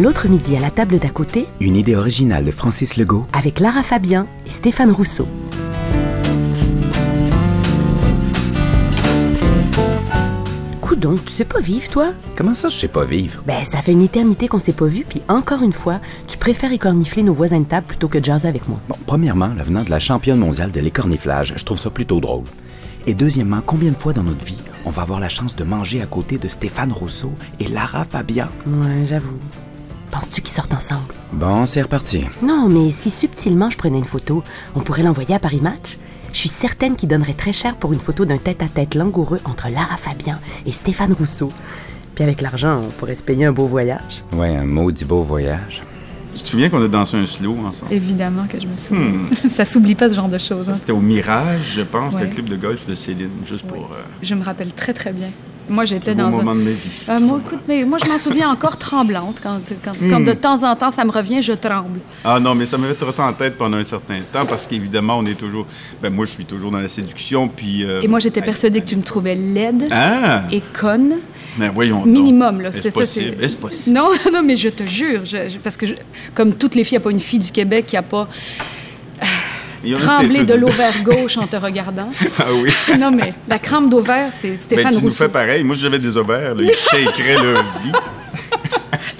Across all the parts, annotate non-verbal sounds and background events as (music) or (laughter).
L'autre midi à la table d'à côté, Une idée originale de Francis Legault. avec Lara Fabien et Stéphane Rousseau. Coudon, tu sais pas vivre, toi? Comment ça, je sais pas vivre? Ben, ça fait une éternité qu'on s'est pas vu, puis encore une fois, tu préfères écornifler nos voisins de table plutôt que de jaser avec moi. Bon, premièrement, la venant de la championne mondiale de l'écorniflage, je trouve ça plutôt drôle. Et deuxièmement, combien de fois dans notre vie on va avoir la chance de manger à côté de Stéphane Rousseau et Lara Fabian? Ouais, j'avoue. Penses-tu qu'ils sortent ensemble? Bon, c'est reparti. Non, mais si subtilement je prenais une photo, on pourrait l'envoyer à Paris Match? Je suis certaine qu'ils donneraient très cher pour une photo d'un tête-à-tête langoureux entre Lara Fabian et Stéphane Rousseau. Puis avec l'argent, on pourrait se payer un beau voyage. Ouais, un maudit beau voyage. Tu te souviens qu'on a dansé un slow ensemble? Évidemment que je me souviens. (laughs) Ça s'oublie pas ce genre de choses. Ça, hein. c'était au Mirage, je pense, Ouais. le club de golf de Céline, juste pour euh, Je me rappelle très très bien. Moi, j'étais dans moment un. de ma vie. Ah, moi, écoute, mais moi, je m'en souviens encore tremblante. Quand, quand, quand de temps en temps ça me revient, je tremble. Ah non, mais ça m'avait trotté en tête pendant un certain temps parce qu'évidemment, on est toujours. Ben, moi, je suis toujours dans la séduction, puis. euh, Et moi, j'étais persuadée que tu me trouvais laide Ah! et conne. Ben, voyons. donc. Minimum, là. C'était ça. possible? c'est- Est-ce possible? Non, (laughs) non, mais je te jure. je- je- parce que, je- comme toutes les filles, il n'y a pas une fille du Québec qui n'a pas Peut-être de l'ovaire gauche en te regardant. (laughs) Ah oui. (laughs) non, mais la crampe d'ovaire, c'est Ben, Stéphane tu nous Rousseau. fais pareil. Moi, j'avais des ovaires, là. Ils (laughs) shakeraient leur vie.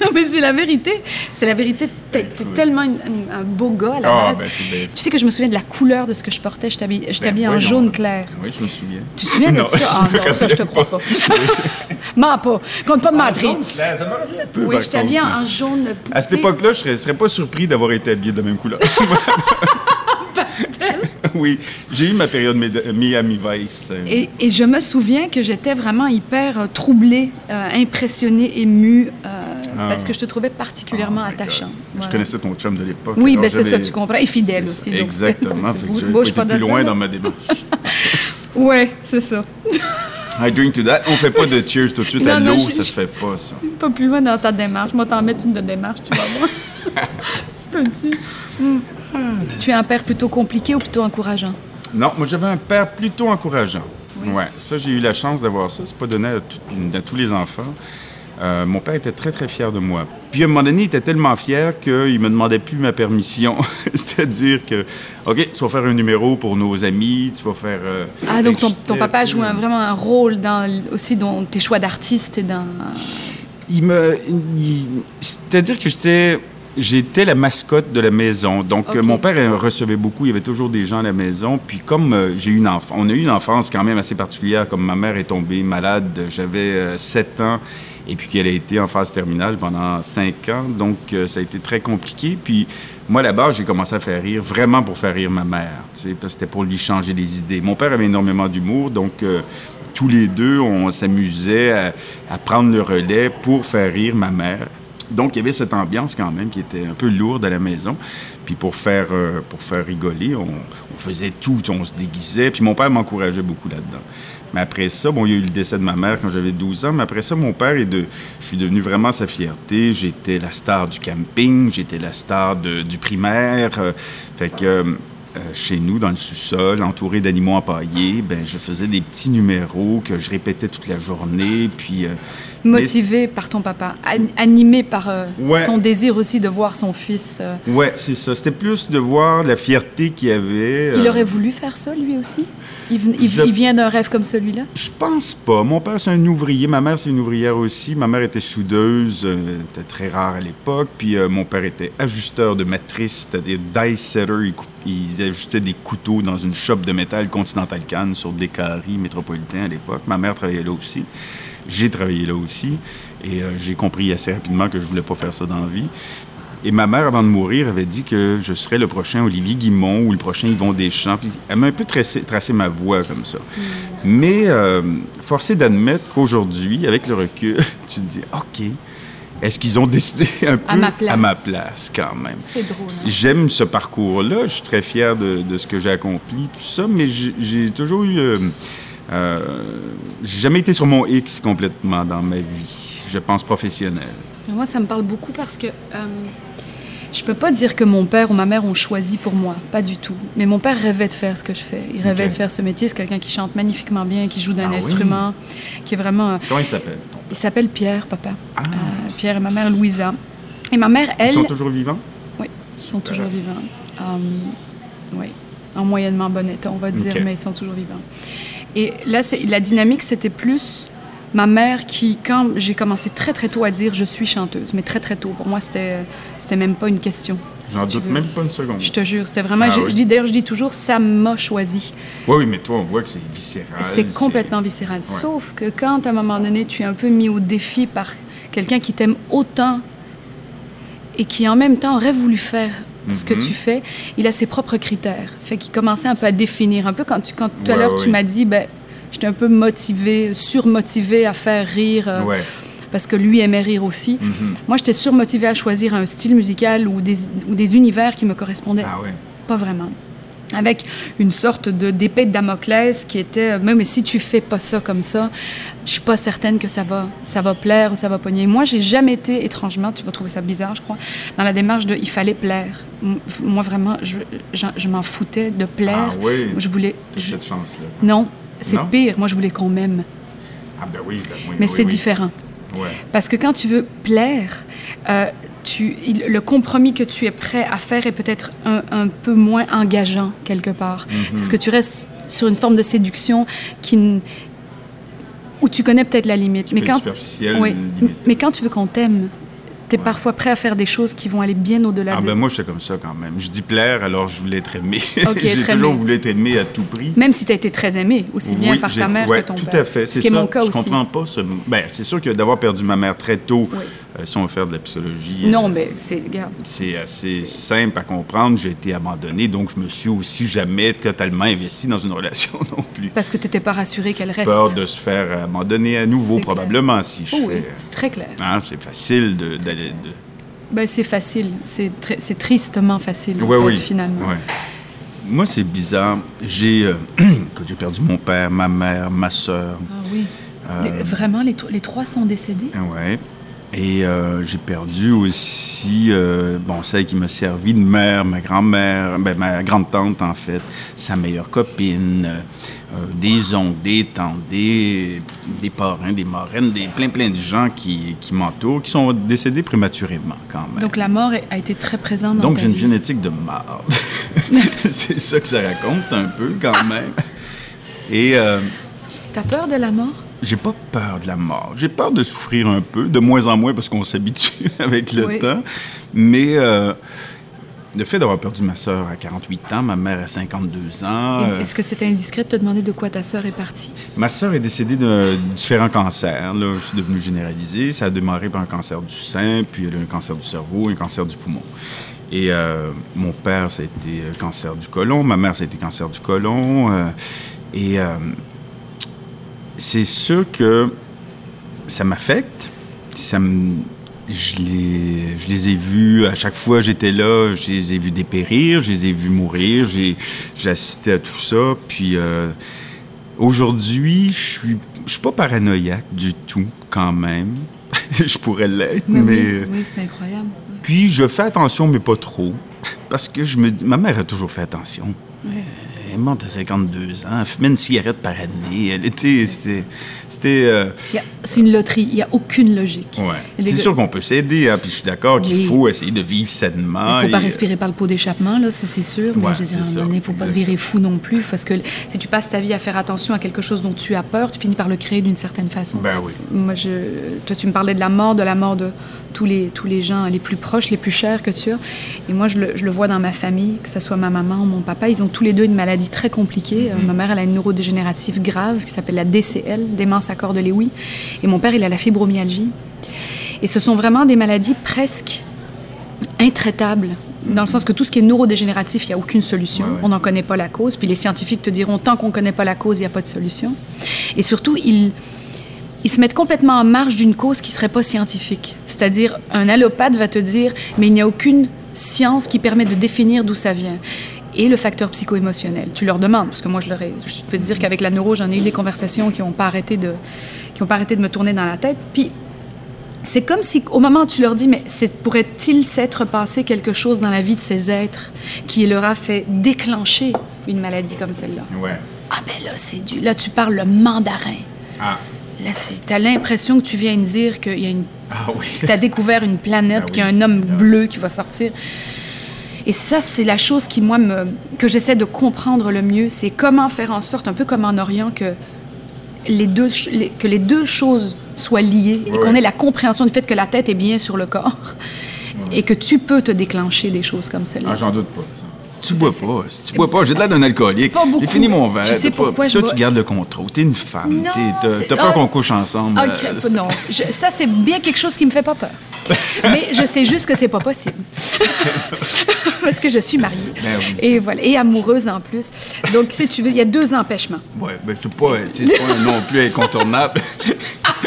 Non, mais c'est la vérité. C'est la vérité. T'es t'es tellement une- un, un beau gars à la Ah, base. ben, tu- ben, Tu sais que je me souviens de la couleur de ce que je portais. Je t'habillais je ben, en voyons. jaune clair. Oui, je me souviens. Tu te souviens de Non, ça? Ah non, ça, je te crois pas. Mens pas. Compte pas de mentir. Ça me revient un peu, Oui, je t'habillais en, jaune. À cette tu époque-là, je serais, serais pas surpris d'avoir été habillé de la même couleur. (laughs) oui, j'ai eu ma période Miami Vice. euh, Et, et je me souviens que j'étais vraiment hyper euh, troublée, euh, impressionnée, émue, euh, parce que je te trouvais particulièrement oh my God. attachant. Je connaissais ton chum de l'époque. Oui, ben c'est ça, tu comprends. Et fidèle aussi. donc Exactement. (laughs) j'avais bouge pas plus loin dans ma démarche. (laughs) Ouais, c'est ça. I drink to that. On fait pas de cheers tout de suite Non, à l'eau, je- ça se fait pas, ça. Pas plus loin dans ta démarche. Moi, t'en mettre une de démarche, tu vas voir. tu peux-tu? Hmm. Tu es un père plutôt compliqué ou plutôt encourageant? Non, moi j'avais un père plutôt encourageant. Ouais, ça j'ai eu la chance d'avoir ça. C'est pas donné à, tout- à tous les enfants. Euh, mon père était très très fier de moi. Puis à un moment donné, il était tellement fier qu'il me demandait plus ma permission. (laughs) C'est-à-dire que, ok, tu vas faire un numéro pour nos amis, tu vas faire. euh, Ah, donc ton, papa joue un- vraiment un rôle dans, aussi dans tes choix d'artiste et dans... Il me, il- c'est-à-dire que j'étais, j'étais la mascotte de la maison. Donc euh, mon père recevait beaucoup. Il y avait toujours des gens à la maison. Puis comme euh, j'ai eu une enfance, on a eu une enfance quand même assez particulière. Comme ma mère est tombée malade, j'avais euh, 7 ans. Et puis qu'elle a été en phase terminale pendant 5 ans. Donc euh, ça a été très compliqué. Puis moi là-bas, j'ai commencé à faire rire, vraiment pour faire rire ma mère. tu sais, parce que c'était pour lui changer les idées. Mon père avait énormément d'humour. Donc tous les deux, on s'amusait à, à prendre le relais pour faire rire ma mère. Donc, il y avait cette ambiance quand même qui était un peu lourde à la maison. Puis pour faire, euh, rigoler, on, faisait tout, on se déguisait. Puis mon père m'encourageait beaucoup là-dedans. Mais après ça, bon, il y a eu le décès de ma mère quand j'avais 12 ans. Mais après ça, mon père est de... Je suis devenu vraiment sa fierté. J'étais la star du camping, j'étais la star du primaire. Euh, fait que... euh, chez nous, dans le sous-sol, entouré d'animaux empaillés, ben, je faisais des petits numéros que je répétais toute la journée. Puis, euh, mais- Motivé par ton papa, an- animé par euh, Ouais. son désir aussi de voir son fils. euh. Ouais, c'est ça. C'était plus de voir la fierté qu'il avait. Il euh, aurait voulu faire ça, lui aussi? Il, ven- il- Je- il vient d'un rêve comme celui-là? Je pense pas. Mon père, c'est un ouvrier. Ma mère, c'est une ouvrière aussi. Ma mère était soudeuse. euh, C'était très rare à l'époque. Puis euh, mon père était ajusteur de matrice, c'est-à-dire dice setter. Il, il ajustait des couteaux dans une shop de métal Continental Cannes sur des carrés métropolitains à l'époque. Ma mère travaillait là aussi. J'ai travaillé là aussi. Et euh, j'ai compris assez rapidement que je voulais pas faire ça dans la vie. Et ma mère, avant de mourir, avait dit que je serais le prochain Olivier Guimont ou le prochain Yvon Deschamps. Puis elle m'a un peu tracé, tracé ma voie comme ça. Mais euh, forcé d'admettre qu'aujourd'hui, avec le recul, (laughs) tu te dis, OK, est-ce qu'ils ont décidé un peu À ma place. à ma place quand même? C'est drôle. hein? J'aime ce parcours-là. Je suis très fier de, de ce que j'ai accompli, tout ça, mais j'ai j'ai toujours eu. euh, euh, j'ai jamais été sur mon X complètement dans ma vie, je pense professionnelle. Moi, ça me parle beaucoup parce que euh, je peux pas dire que mon père ou ma mère ont choisi pour moi, pas du tout. Mais mon père rêvait de faire ce que je fais. Il rêvait de faire ce métier. C'est quelqu'un qui chante magnifiquement bien, qui joue d'un Ah oui? instrument, qui est vraiment. euh, Comment il s'appelle? Il s'appelle Pierre, papa. Ah. Euh, Pierre et ma mère Louisa. Et ma mère, elle... Ils sont toujours vivants? Oui, ils sont toujours vivants. Um, oui, en moyennement bon état, on va dire, mais ils sont toujours vivants. Et là, c'est- la dynamique, c'était plus ma mère qui, quand j'ai commencé très très tôt à dire je suis chanteuse, mais très très tôt, pour moi, c'était même pas une question. J'en si doute même pas une seconde. Je te jure, c'était vraiment. Ah je, oui. je dis d'ailleurs, je dis toujours, ça m'a choisi. Oui, oui, mais toi, on voit que c'est viscéral. C'est complètement viscéral. Sauf que quand, à un moment donné, tu es un peu mis au défi par quelqu'un qui t'aime autant et qui, en même temps, aurait voulu faire ce que Mhm. tu fais, il a ses propres critères. Fait qu'il commençait un peu à définir. Un peu quand, tu, quand tout à l'heure, tu m'as dit, ben, j'étais un peu motivée, surmotivée à faire rire, euh, Ouais. parce que lui aimait rire aussi. Mhm. Moi, j'étais surmotivée à choisir un style musical ou des, ou des univers qui me correspondaient. Ah ouais. Pas vraiment. Avec une sorte de d'épée de Damoclès qui était, euh, même mais si tu fais pas ça comme ça, je suis pas certaine que ça va, ça va plaire ou ça va pogner. Moi, j'ai jamais été, étrangement, tu vas trouver ça bizarre, je crois, dans la démarche de il fallait plaire. Moi, vraiment, je, je, je m'en foutais de plaire. Ah oui? Je voulais. Je- cette chance-là? non, c'est pire. Moi, je voulais qu'on m'aime. Ah ben oui, ben oui. Mais oui, c'est oui. différent. Ouais. Parce que quand tu veux plaire, euh, tu, il- le compromis que tu es prêt à faire est peut-être un, un peu moins engageant quelque part. Mhm. Parce que tu restes sur une forme de séduction qui, où tu connais peut-être la limite. Mais Mais quand, superficiel, oui, limite. mais quand tu veux qu'on t'aime, tu es Ouais. parfois prêt à faire des choses qui vont aller bien au-delà Ah de... ben moi, j'étais comme ça quand même. Je dis plaire, alors je voulais être aimé. (laughs) J'ai toujours aimé. voulu être aimé à tout prix. Même si tu as été très aimé, aussi bien Oui, par ta mère ouais, que ton tout père. à fait. Ce C'est ça. mon cas je aussi. comprends pas ce... Ben, c'est sûr que d'avoir perdu ma mère très tôt, Oui. Euh, si on veut faire de la psychologie, Non, euh, mais c'est... C'est assez simple à comprendre. J'ai été abandonné, donc je me suis aussi jamais totalement investi dans une relation (laughs) non plus. parce que tu n'étais pas rassuré qu'elle reste. Peur de se faire abandonner à nouveau, probablement, si je Oh oui, fais... c'est très clair. Hein, c'est facile de- d'aller... de- Ben, c'est facile. C'est tristement facile, en Ouais, fait, oui. finalement. Ouais. Moi, c'est bizarre. J'ai euh, (clears throat) j'ai perdu mon père, ma mère, ma sœur. Ah oui. Les- vraiment, les, les trois sont décédés? Ouais. Et euh, j'ai perdu aussi, euh, bon, celle qui m'a servi de mère, ma grand-mère, ben, ma grande-tante, en fait, sa meilleure copine, euh, des oncles, des tantes, des, des parrains, des marraines, des, plein, plein de gens qui, qui m'entourent, qui sont décédés prématurément, quand même. Donc la mort a été très présente dans Donc, j'ai une génétique de marde. (laughs) c'est ça que ça raconte un peu, quand même. Et T'as peur de la mort? J'ai pas peur de la mort. J'ai peur de souffrir un peu, de moins en moins parce qu'on s'habitue (laughs) avec le Oui. temps. Mais euh, le fait d'avoir perdu ma sœur à 48 ans, ma mère à 52 ans, euh, Est-ce que c'était indiscret de te demander de quoi ta sœur est partie? ma sœur est décédée de différents cancers. Là, c'est devenu généralisé. Ça a démarré par un cancer du sein, puis elle a eu un cancer du cerveau, un cancer du poumon. Et euh, mon père, ça a été cancer du côlon. Ma mère, ça a été cancer du côlon. euh, et euh, c'est sûr que ça m'affecte. Ça me... Je les, je les ai vus, à chaque fois j'étais là, je les ai vus dépérir, je les ai vus mourir, j'ai j'ai assisté à tout ça. Puis euh, aujourd'hui, je suis, je suis pas paranoïaque du tout, quand même. (laughs) je pourrais l'être, mais. oui, oui, c'est incroyable. Puis je fais attention, mais pas trop. Parce que je me dis. Ma mère a toujours fait attention. Elle est morte à 52 ans, elle fumait une cigarette par année. Elle était. C'était. Euh, C'est une loterie. Il n'y a aucune logique. ouais. C'est sûr qu'on peut s'aider, hein, puis je suis d'accord qu'il Oui. faut essayer de vivre sainement. Il ne faut pas et, euh, respirer par le pot d'échappement, là, c'est sûr. Mais Ouais, il ne faut pas virer fou non plus. Parce que si tu passes ta vie à faire attention à quelque chose dont tu as peur, tu finis par le créer d'une certaine façon. Ben oui. Moi, je, toi, tu me parlais de la mort, de la mort de tous les, tous les gens les plus proches, les plus chers que tu as. Et moi, je le, je le vois dans ma famille, que ce soit ma maman ou mon papa, ils ont tous les deux une maladie très compliquée. Euh, ma mère, elle a une neurodégénérative grave qui s'appelle la DCL, démence à corps de Lewy. Et mon père, il a la fibromyalgie. Et ce sont vraiment des maladies presque intraitables. Dans le sens que tout ce qui est neurodégénératif, il n'y a aucune solution. Ouais, ouais. On n'en connaît pas la cause. Puis les scientifiques te diront, tant qu'on ne connaît pas la cause, il n'y a pas de solution. Et surtout, ils, ils se mettent complètement en marge d'une cause qui ne serait pas scientifique. C'est-à-dire, un allopathe va te dire, mais il n'y a aucune science qui permet de définir d'où ça vient. Et le facteur psycho-émotionnel. Tu leur demandes, parce que moi, je, leur ai, je peux te dire qu'avec la neuro, j'en ai eu des conversations qui n'ont pas, arrêté de- qui ont pas arrêté de me tourner dans la tête. Puis, c'est comme si, au moment où tu leur dis, mais pourrait-il s'être passé quelque chose dans la vie de ces êtres qui leur a fait déclencher une maladie comme celle-là? Ouais. Ah ben là, c'est du... Là, tu parles le mandarin. Ah. Là, si t'as l'impression que tu viens de dire qu'il y a une... Ah oui. t'as découvert une planète, Ah oui. qu'il y a un homme Ah. bleu qui va sortir. Et ça, c'est la chose qui, moi, me, que j'essaie de comprendre le mieux. C'est comment faire en sorte, un peu comme en Orient, que les deux, les- que les deux choses soient liées et qu'on ait la compréhension du fait que la tête est bien sur le corps et que tu peux te déclencher des choses comme celle-là. Ah, j'en doute pas. ça. Tu bois pas. Si tu bois pas, j'ai de l'air d'un alcoolique. J'ai fini mon verre. Tu sais pas- je Toi, bois- tu gardes le contrôle. T'es une femme. T'as peur ah. qu'on couche ensemble. Euh, non. Je- ça, c'est bien quelque chose qui me fait pas peur. (laughs) Mais je sais juste que c'est pas possible. (laughs) Parce que je suis mariée. Ben oui, et voilà. Et amoureuse en plus. Donc, si tu veux, il y a deux empêchements. Ouais, ben c'est pas, pas non plus incontournable. (laughs)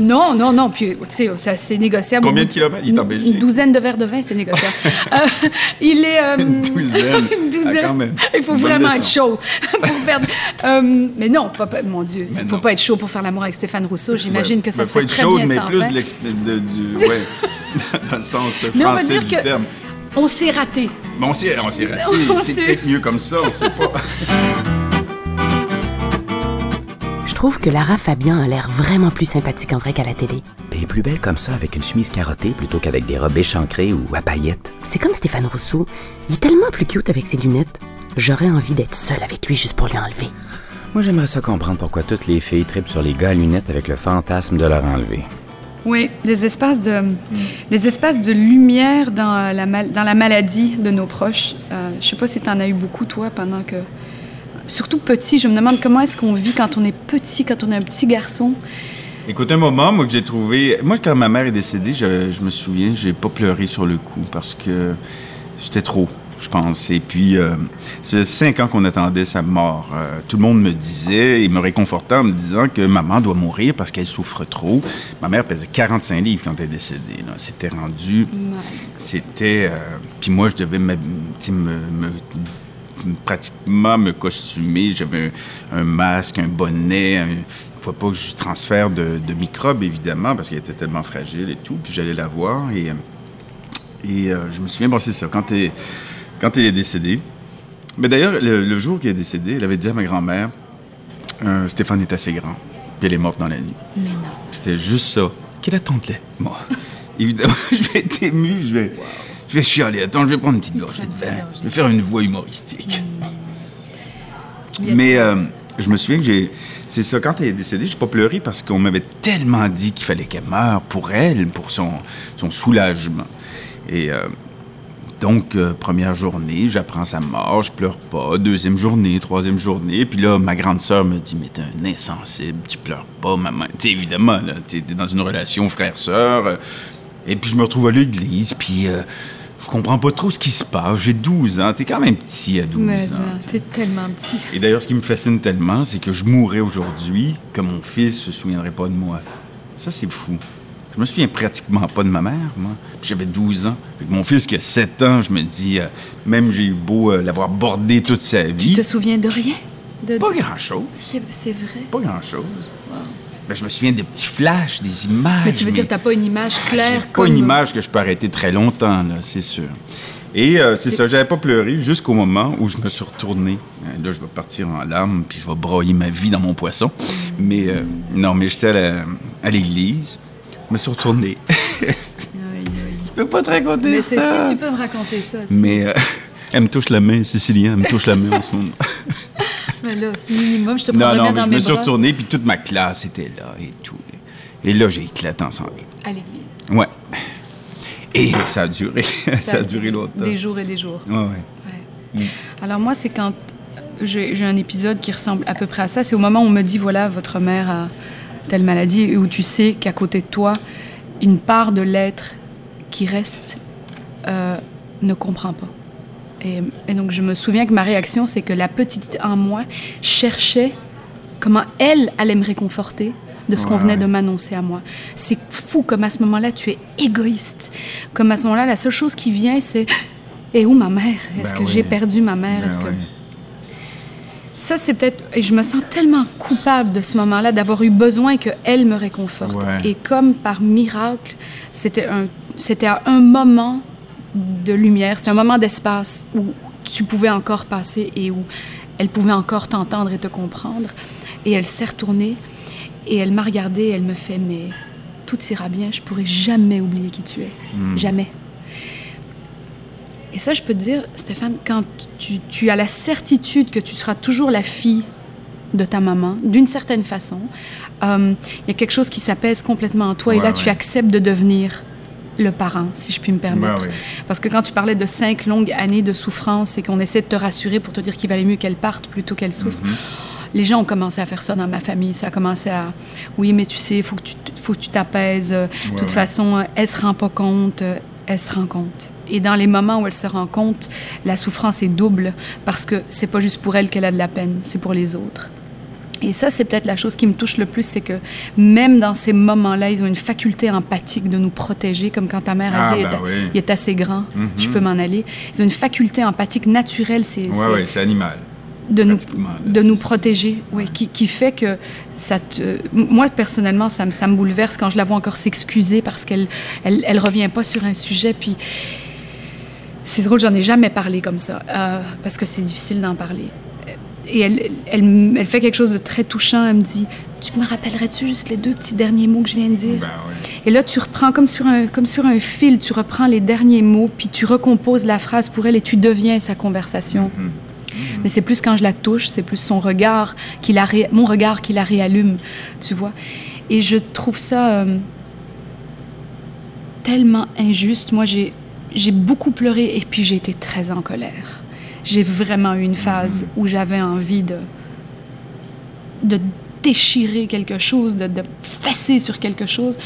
Non, non, non. Puis, tu sais, ça, c'est négociable. Combien de kilomètres? Il est en Une Belgique. douzaine de verres de vin, c'est négociable. (laughs) Euh, il est. euh, Une douzaine? (laughs) une douzaine. Ah, quand même. Il faut Une vraiment être chaud (laughs) pour faire. Euh, mais non, pas, mon Dieu, il Mais ne faut non. pas être chaud pour faire l'amour avec Stéphane Rousseau. J'imagine Ouais. que ça se faut fait être très bien mais sans plus vin. de l'exp- de- du. Ouais. Dans le sens Mais français dire du que- terme. On s'est raté. Bon, on s'est on s'est raté. On C'est s'est- peut-être mieux comme ça, on sait pas. Trouve que Lara Fabian a l'air vraiment plus sympathique en vrai qu'à la télé. Et plus belle comme ça avec une chemise carottée plutôt qu'avec des robes échancrées ou à paillettes. C'est comme Stéphane Rousseau. Il est tellement plus cute avec ses lunettes. J'aurais envie d'être seule avec lui juste pour lui enlever. Moi, j'aimerais ça comprendre pourquoi toutes les filles tripent sur les gars à lunettes avec le fantasme de leur enlever. Oui, des espaces de, des espaces de lumière dans la, mal- dans la maladie de nos proches. Euh, je sais pas si tu en as eu beaucoup, toi, pendant que... Surtout petit, je me demande comment est-ce qu'on vit quand on est petit, quand on est un petit garçon. Écoute, un moment, moi, que j'ai trouvé. Moi, quand ma mère est décédée, je, je me souviens, j'ai pas pleuré sur le coup parce que c'était trop, je pense. Et puis, euh, ça faisait cinq ans qu'on attendait sa mort. Euh, tout le monde me disait et me réconfortait en me disant que maman doit mourir parce qu'elle souffre trop. Ma mère pesait 45 livres quand elle est décédée. C'était rendu. C'était. euh, puis moi, je devais me- pratiquement me costumer. J'avais un, un masque, un bonnet. un- Il ne faut pas que je transfère de, de microbes, évidemment, parce qu'elle était tellement fragile et tout. Puis j'allais la voir et, euh, et euh, je me souviens, bon, c'est ça, quand elle, quand elle est décédée. Mais d'ailleurs, le, le jour qu'elle est décédée, elle avait dit à ma grand-mère euh, Stéphane est assez grand. Puis elle est morte dans la nuit. Mais non. C'était juste ça. Qu'elle attendait, moi. Évidemment, (laughs) je vais être ému, je vais, je vais chialer. Attends, je vais prendre une petite gorgée de vin. Je vais faire une voix humoristique. Mais euh, je me souviens que j'ai. C'est ça, quand elle est décédée, j'ai pas pleuré parce qu'on m'avait tellement dit qu'il fallait qu'elle meure pour elle, pour son, son soulagement. Et euh, donc, euh, première journée, j'apprends sa mort, je pleure pas. Deuxième journée, troisième journée. Puis là, ma grande sœur me dit Mais t'es un insensible, tu pleures pas, maman. Tu sais, évidemment, là, t'es t'es dans une relation frère-sœur. Et puis je me retrouve à l'église, puis euh, je comprends pas trop ce qui se passe. J'ai 12 ans, t'es quand même petit à 12 Mais ans. tu t'es tellement petit. Et d'ailleurs, ce qui me fascine tellement, c'est que je mourrais aujourd'hui, que mon fils se souviendrait pas de moi. Ça, c'est fou. Je me souviens pratiquement pas de ma mère, moi. J'avais 12 ans. Avec mon fils qui a 7 ans, je me dis, euh, même j'ai eu beau euh, l'avoir bordé toute sa Tu vie, te souviens de rien? De... pas grand-chose. C'est c'est vrai. Pas grand-chose. Ben, je me souviens des petits flashs, des images. Mais tu veux dire, t'as pas une image J'ai claire pas comme... une image que je peux arrêter très longtemps, là, c'est sûr. Et euh, c'est ça, j'avais pas pleuré jusqu'au moment où je me suis retourné. Euh, Là, je vais partir en larmes, puis je vais broyer ma vie dans mon poisson. Mais euh, non, mais j'étais à l'église. Je me suis retourné. (laughs) Aïe, aïe. je peux pas te raconter Mais ça. si tu peux me raconter ça. si. Mais euh, (laughs) elle me touche la main, Cécilien, elle me touche la main en ce moment. (laughs) Mais là, c'est minimum, je te non, prendrais non, bien je me suis retourné, puis toute ma classe était là et tout. Et là, j'ai éclaté en sanglots. à l'église. Ouais. Et ça a duré. (laughs) Ça, a duré longtemps. Des jours et des jours. Ouais, ouais. Ouais. Alors moi, c'est quand j'ai j'ai un épisode qui ressemble à peu près à ça. C'est au moment où on me dit, voilà, votre mère a telle maladie, et où tu sais qu'à côté de toi, une part de l'être qui reste euh, ne comprend pas. Et, et donc je me souviens que ma réaction, c'est que la petite en moi cherchait comment elle allait me réconforter de ce qu'on venait ouais. de m'annoncer à moi. C'est fou comme à ce moment-là, tu es égoïste. Comme à ce moment-là, la seule chose qui vient, c'est Et où ma mère? Est-ce Ben que oui. j'ai perdu ma mère? Ben Est-ce que ça c'est peut-être et je me sens tellement coupable de ce moment-là d'avoir eu besoin que elle me réconforte. Ouais. Et comme par miracle, c'était un c'était à un moment de lumière, c'est un moment d'espace où tu pouvais encore passer et où elle pouvait encore t'entendre et te comprendre. Et elle s'est retournée Et elle m'a regardée et elle me fait Mais tout ira bien, je pourrai jamais oublier qui tu es. Jamais. Et ça, je peux te dire, Stéphane, quand tu, tu as la certitude que tu seras toujours la fille de ta maman, d'une certaine façon, euh, il y a quelque chose qui s'apaise complètement en toi et là, ouais. tu acceptes de devenir le parent, si je puis me permettre. Parce que quand tu parlais de cinq longues années de souffrance et qu'on essaie de te rassurer pour te dire qu'il valait mieux qu'elle parte plutôt qu'elle souffre, Mm-hmm. les gens ont commencé à faire ça dans ma famille. Ça a commencé à, oui, mais tu sais, il faut que tu t- faut que tu t'apaises. De toute ouais. façon, elle se rend pas compte. Elle se rend compte. Et dans les moments où elle se rend compte, la souffrance est double parce que c'est pas juste pour elle qu'elle a de la peine, c'est pour les autres. Et ça, c'est peut-être la chose qui me touche le plus, c'est que même dans ces moments-là, ils ont une faculté empathique de nous protéger, comme quand ta mère a Ah, dit, ben il est- oui. il est assez grand, je peux m'en aller. Ils ont une faculté empathique naturelle, c'est c'est ouais, c'est animal. de nous, de nous protéger, oui, qui, qui fait que ça te... Moi, personnellement, ça me, ça me bouleverse quand je la vois encore s'excuser parce qu'elle elle, elle revient pas sur un sujet, puis... C'est drôle, j'en ai jamais parlé comme ça, euh, parce que c'est difficile d'en parler. Et elle, elle, elle fait quelque chose de très touchant. Elle me dit Tu me rappellerais-tu juste les deux petits derniers mots que je viens de dire? Ben ouais. Et là, tu reprends comme sur, un, comme sur un fil, tu reprends les derniers mots, puis tu recomposes la phrase pour elle et tu deviens sa conversation. Mais c'est plus quand je la touche, c'est plus son regard, qui la ré- mon regard qui la réallume, tu vois. Et je trouve ça euh, tellement injuste. Moi, j'ai beaucoup pleuré et puis j'ai été très en colère. J'ai vraiment eu une phase où j'avais envie de, de déchirer quelque chose, de, de fesser sur quelque chose.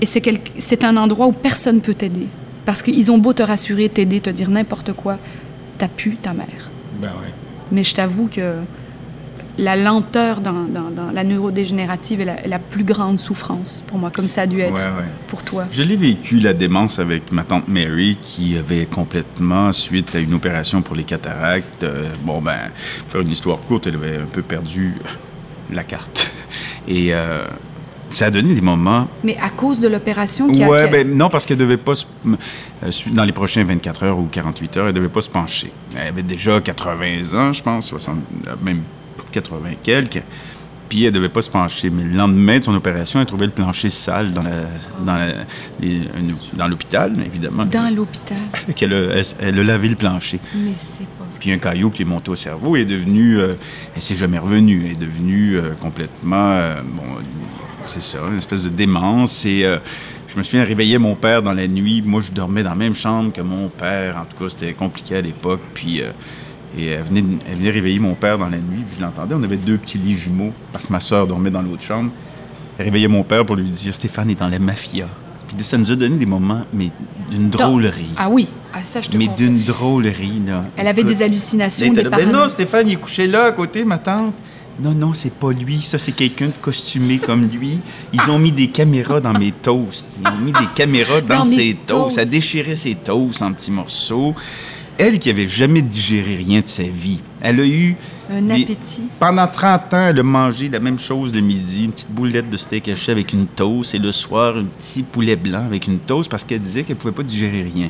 Et c'est, quel- c'est un endroit où personne peut t'aider. Parce qu'ils ont beau te rassurer, t'aider, te dire n'importe quoi, t'as pu ta mère. Ben ouais. Mais je t'avoue que la lenteur dans, dans- dans la neurodégénérative est la, plus grande souffrance pour moi, comme ça a dû être Ouais, ouais. pour toi. Je l'ai vécu, la démence, avec ma tante Mary, qui avait complètement, suite à une opération pour les cataractes, euh, bon, ben, pour faire une histoire courte, elle avait un peu perdu la carte. (laughs) Et euh, ça a donné des moments Mais à cause de l'opération qui a... Ouais, a- ben non, parce qu'elle devait pas se- euh, dans les prochains 24 heures ou 48 heures, elle devait pas se pencher. Elle avait déjà 80 ans, je pense, 60, euh, même 80 quelques. Puis elle devait pas se pencher. Mais le lendemain de son opération, elle trouvait le plancher sale dans la, dans la- les- une- dans l'hôpital, évidemment. Dans l'hôpital. (laughs) Qu'elle a, elle, elle a lavé le plancher. Mais c'est pas... Puis un caillou qui est monté au cerveau est devenu, euh, elle s'est jamais revenue, elle est devenue euh, complètement, euh, bon, c'est ça, une espèce de démence. Et euh, je me souviens réveiller mon père dans la nuit. Moi, je dormais dans la même chambre que mon père. En tout cas, c'était compliqué à l'époque. Puis euh, et elle venait, elle venait réveiller mon père dans la nuit. Puis je l'entendais. On avait deux petits lits jumeaux parce que ma soeur dormait dans l'autre chambre. Elle réveillait mon père pour lui dire Stéphane est dans la mafia. Puis ça nous a donné des moments, mais d'une drôlerie. Ah oui, ah ça je te Mais d'une drôlerie, là. Elle avait Écoute, des hallucinations, des ben non. Stéphane, il est couché là, à côté, ma tante. Non, non, c'est pas lui. Ça, c'est quelqu'un de costumé comme lui. Ils ont mis des caméras dans mes toasts. Ils ont mis des caméras dans, ses toasts. Ça toasts. déchirait ses toasts en petits morceaux. Elle qui avait jamais digéré rien de sa vie, elle a eu... Un appétit. Pendant 30 ans, elle a mangé la même chose le midi, une petite boulette de steak haché avec une toast, et le soir, un petit poulet blanc avec une toast, parce qu'elle disait qu'elle pouvait pas digérer rien.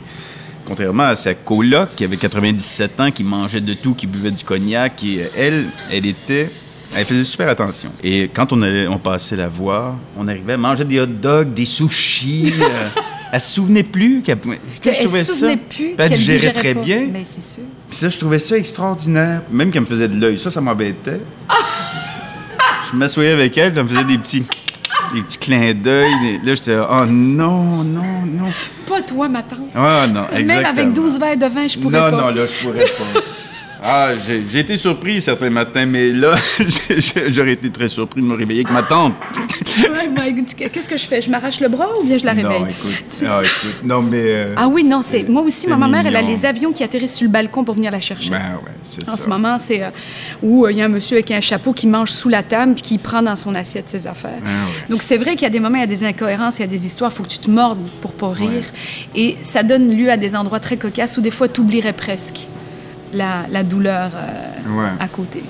Contrairement à sa coloc, qui avait 97 ans, qui mangeait de tout, qui buvait du cognac, et euh, elle, elle était... Elle faisait super attention. Et quand on, allait, on passait la voir, on arrivait à manger des hot dogs, des sushis. euh, (laughs) elle se souvenait plus qu'elle... Elle je trouvais se souvenait ça- plus Elle qu'elle digérait très pas. bien. Mais c'est sûr. Puis ça, je trouvais ça extraordinaire. Même qu'elle me faisait de l'œil. Ça, ça m'embêtait. (laughs) je m'assoyais avec elle, puis elle me faisait des petits, des petits clins d'œil. des- Là, j'étais oh non, non, non. Pas toi, ma tante. Ah non, exactement. Même avec 12 verres de vin, je pourrais non, pas. Non, là, je pourrais pas. (laughs) Ah, j'ai été surpris certains matins, mais là, (laughs) j'aurais été très surpris de me réveiller avec ma tante. (laughs) Ouais. Qu'est-ce que je fais? Je m'arrache le bras ou bien je la réveille? Non, écoute. Ah, écoute. Non, mais. euh, Ah oui, non, c'est moi aussi, ma mère, elle a les avions qui atterrissent sur le balcon pour venir la chercher. Ben ouais, c'est ça. En ce moment, c'est euh, où euh, il y a un monsieur avec un chapeau qui mange sous la table puis qui prend dans son assiette ses affaires. Ah ouais. Donc, c'est vrai qu'il y a des moments, il y a des incohérences, il y a des histoires, il faut que tu te mordes pour pas rire. Et ça donne lieu à des endroits très cocasses où des fois, tu oublierais presque la, la douleur euh, Ouais. à côté.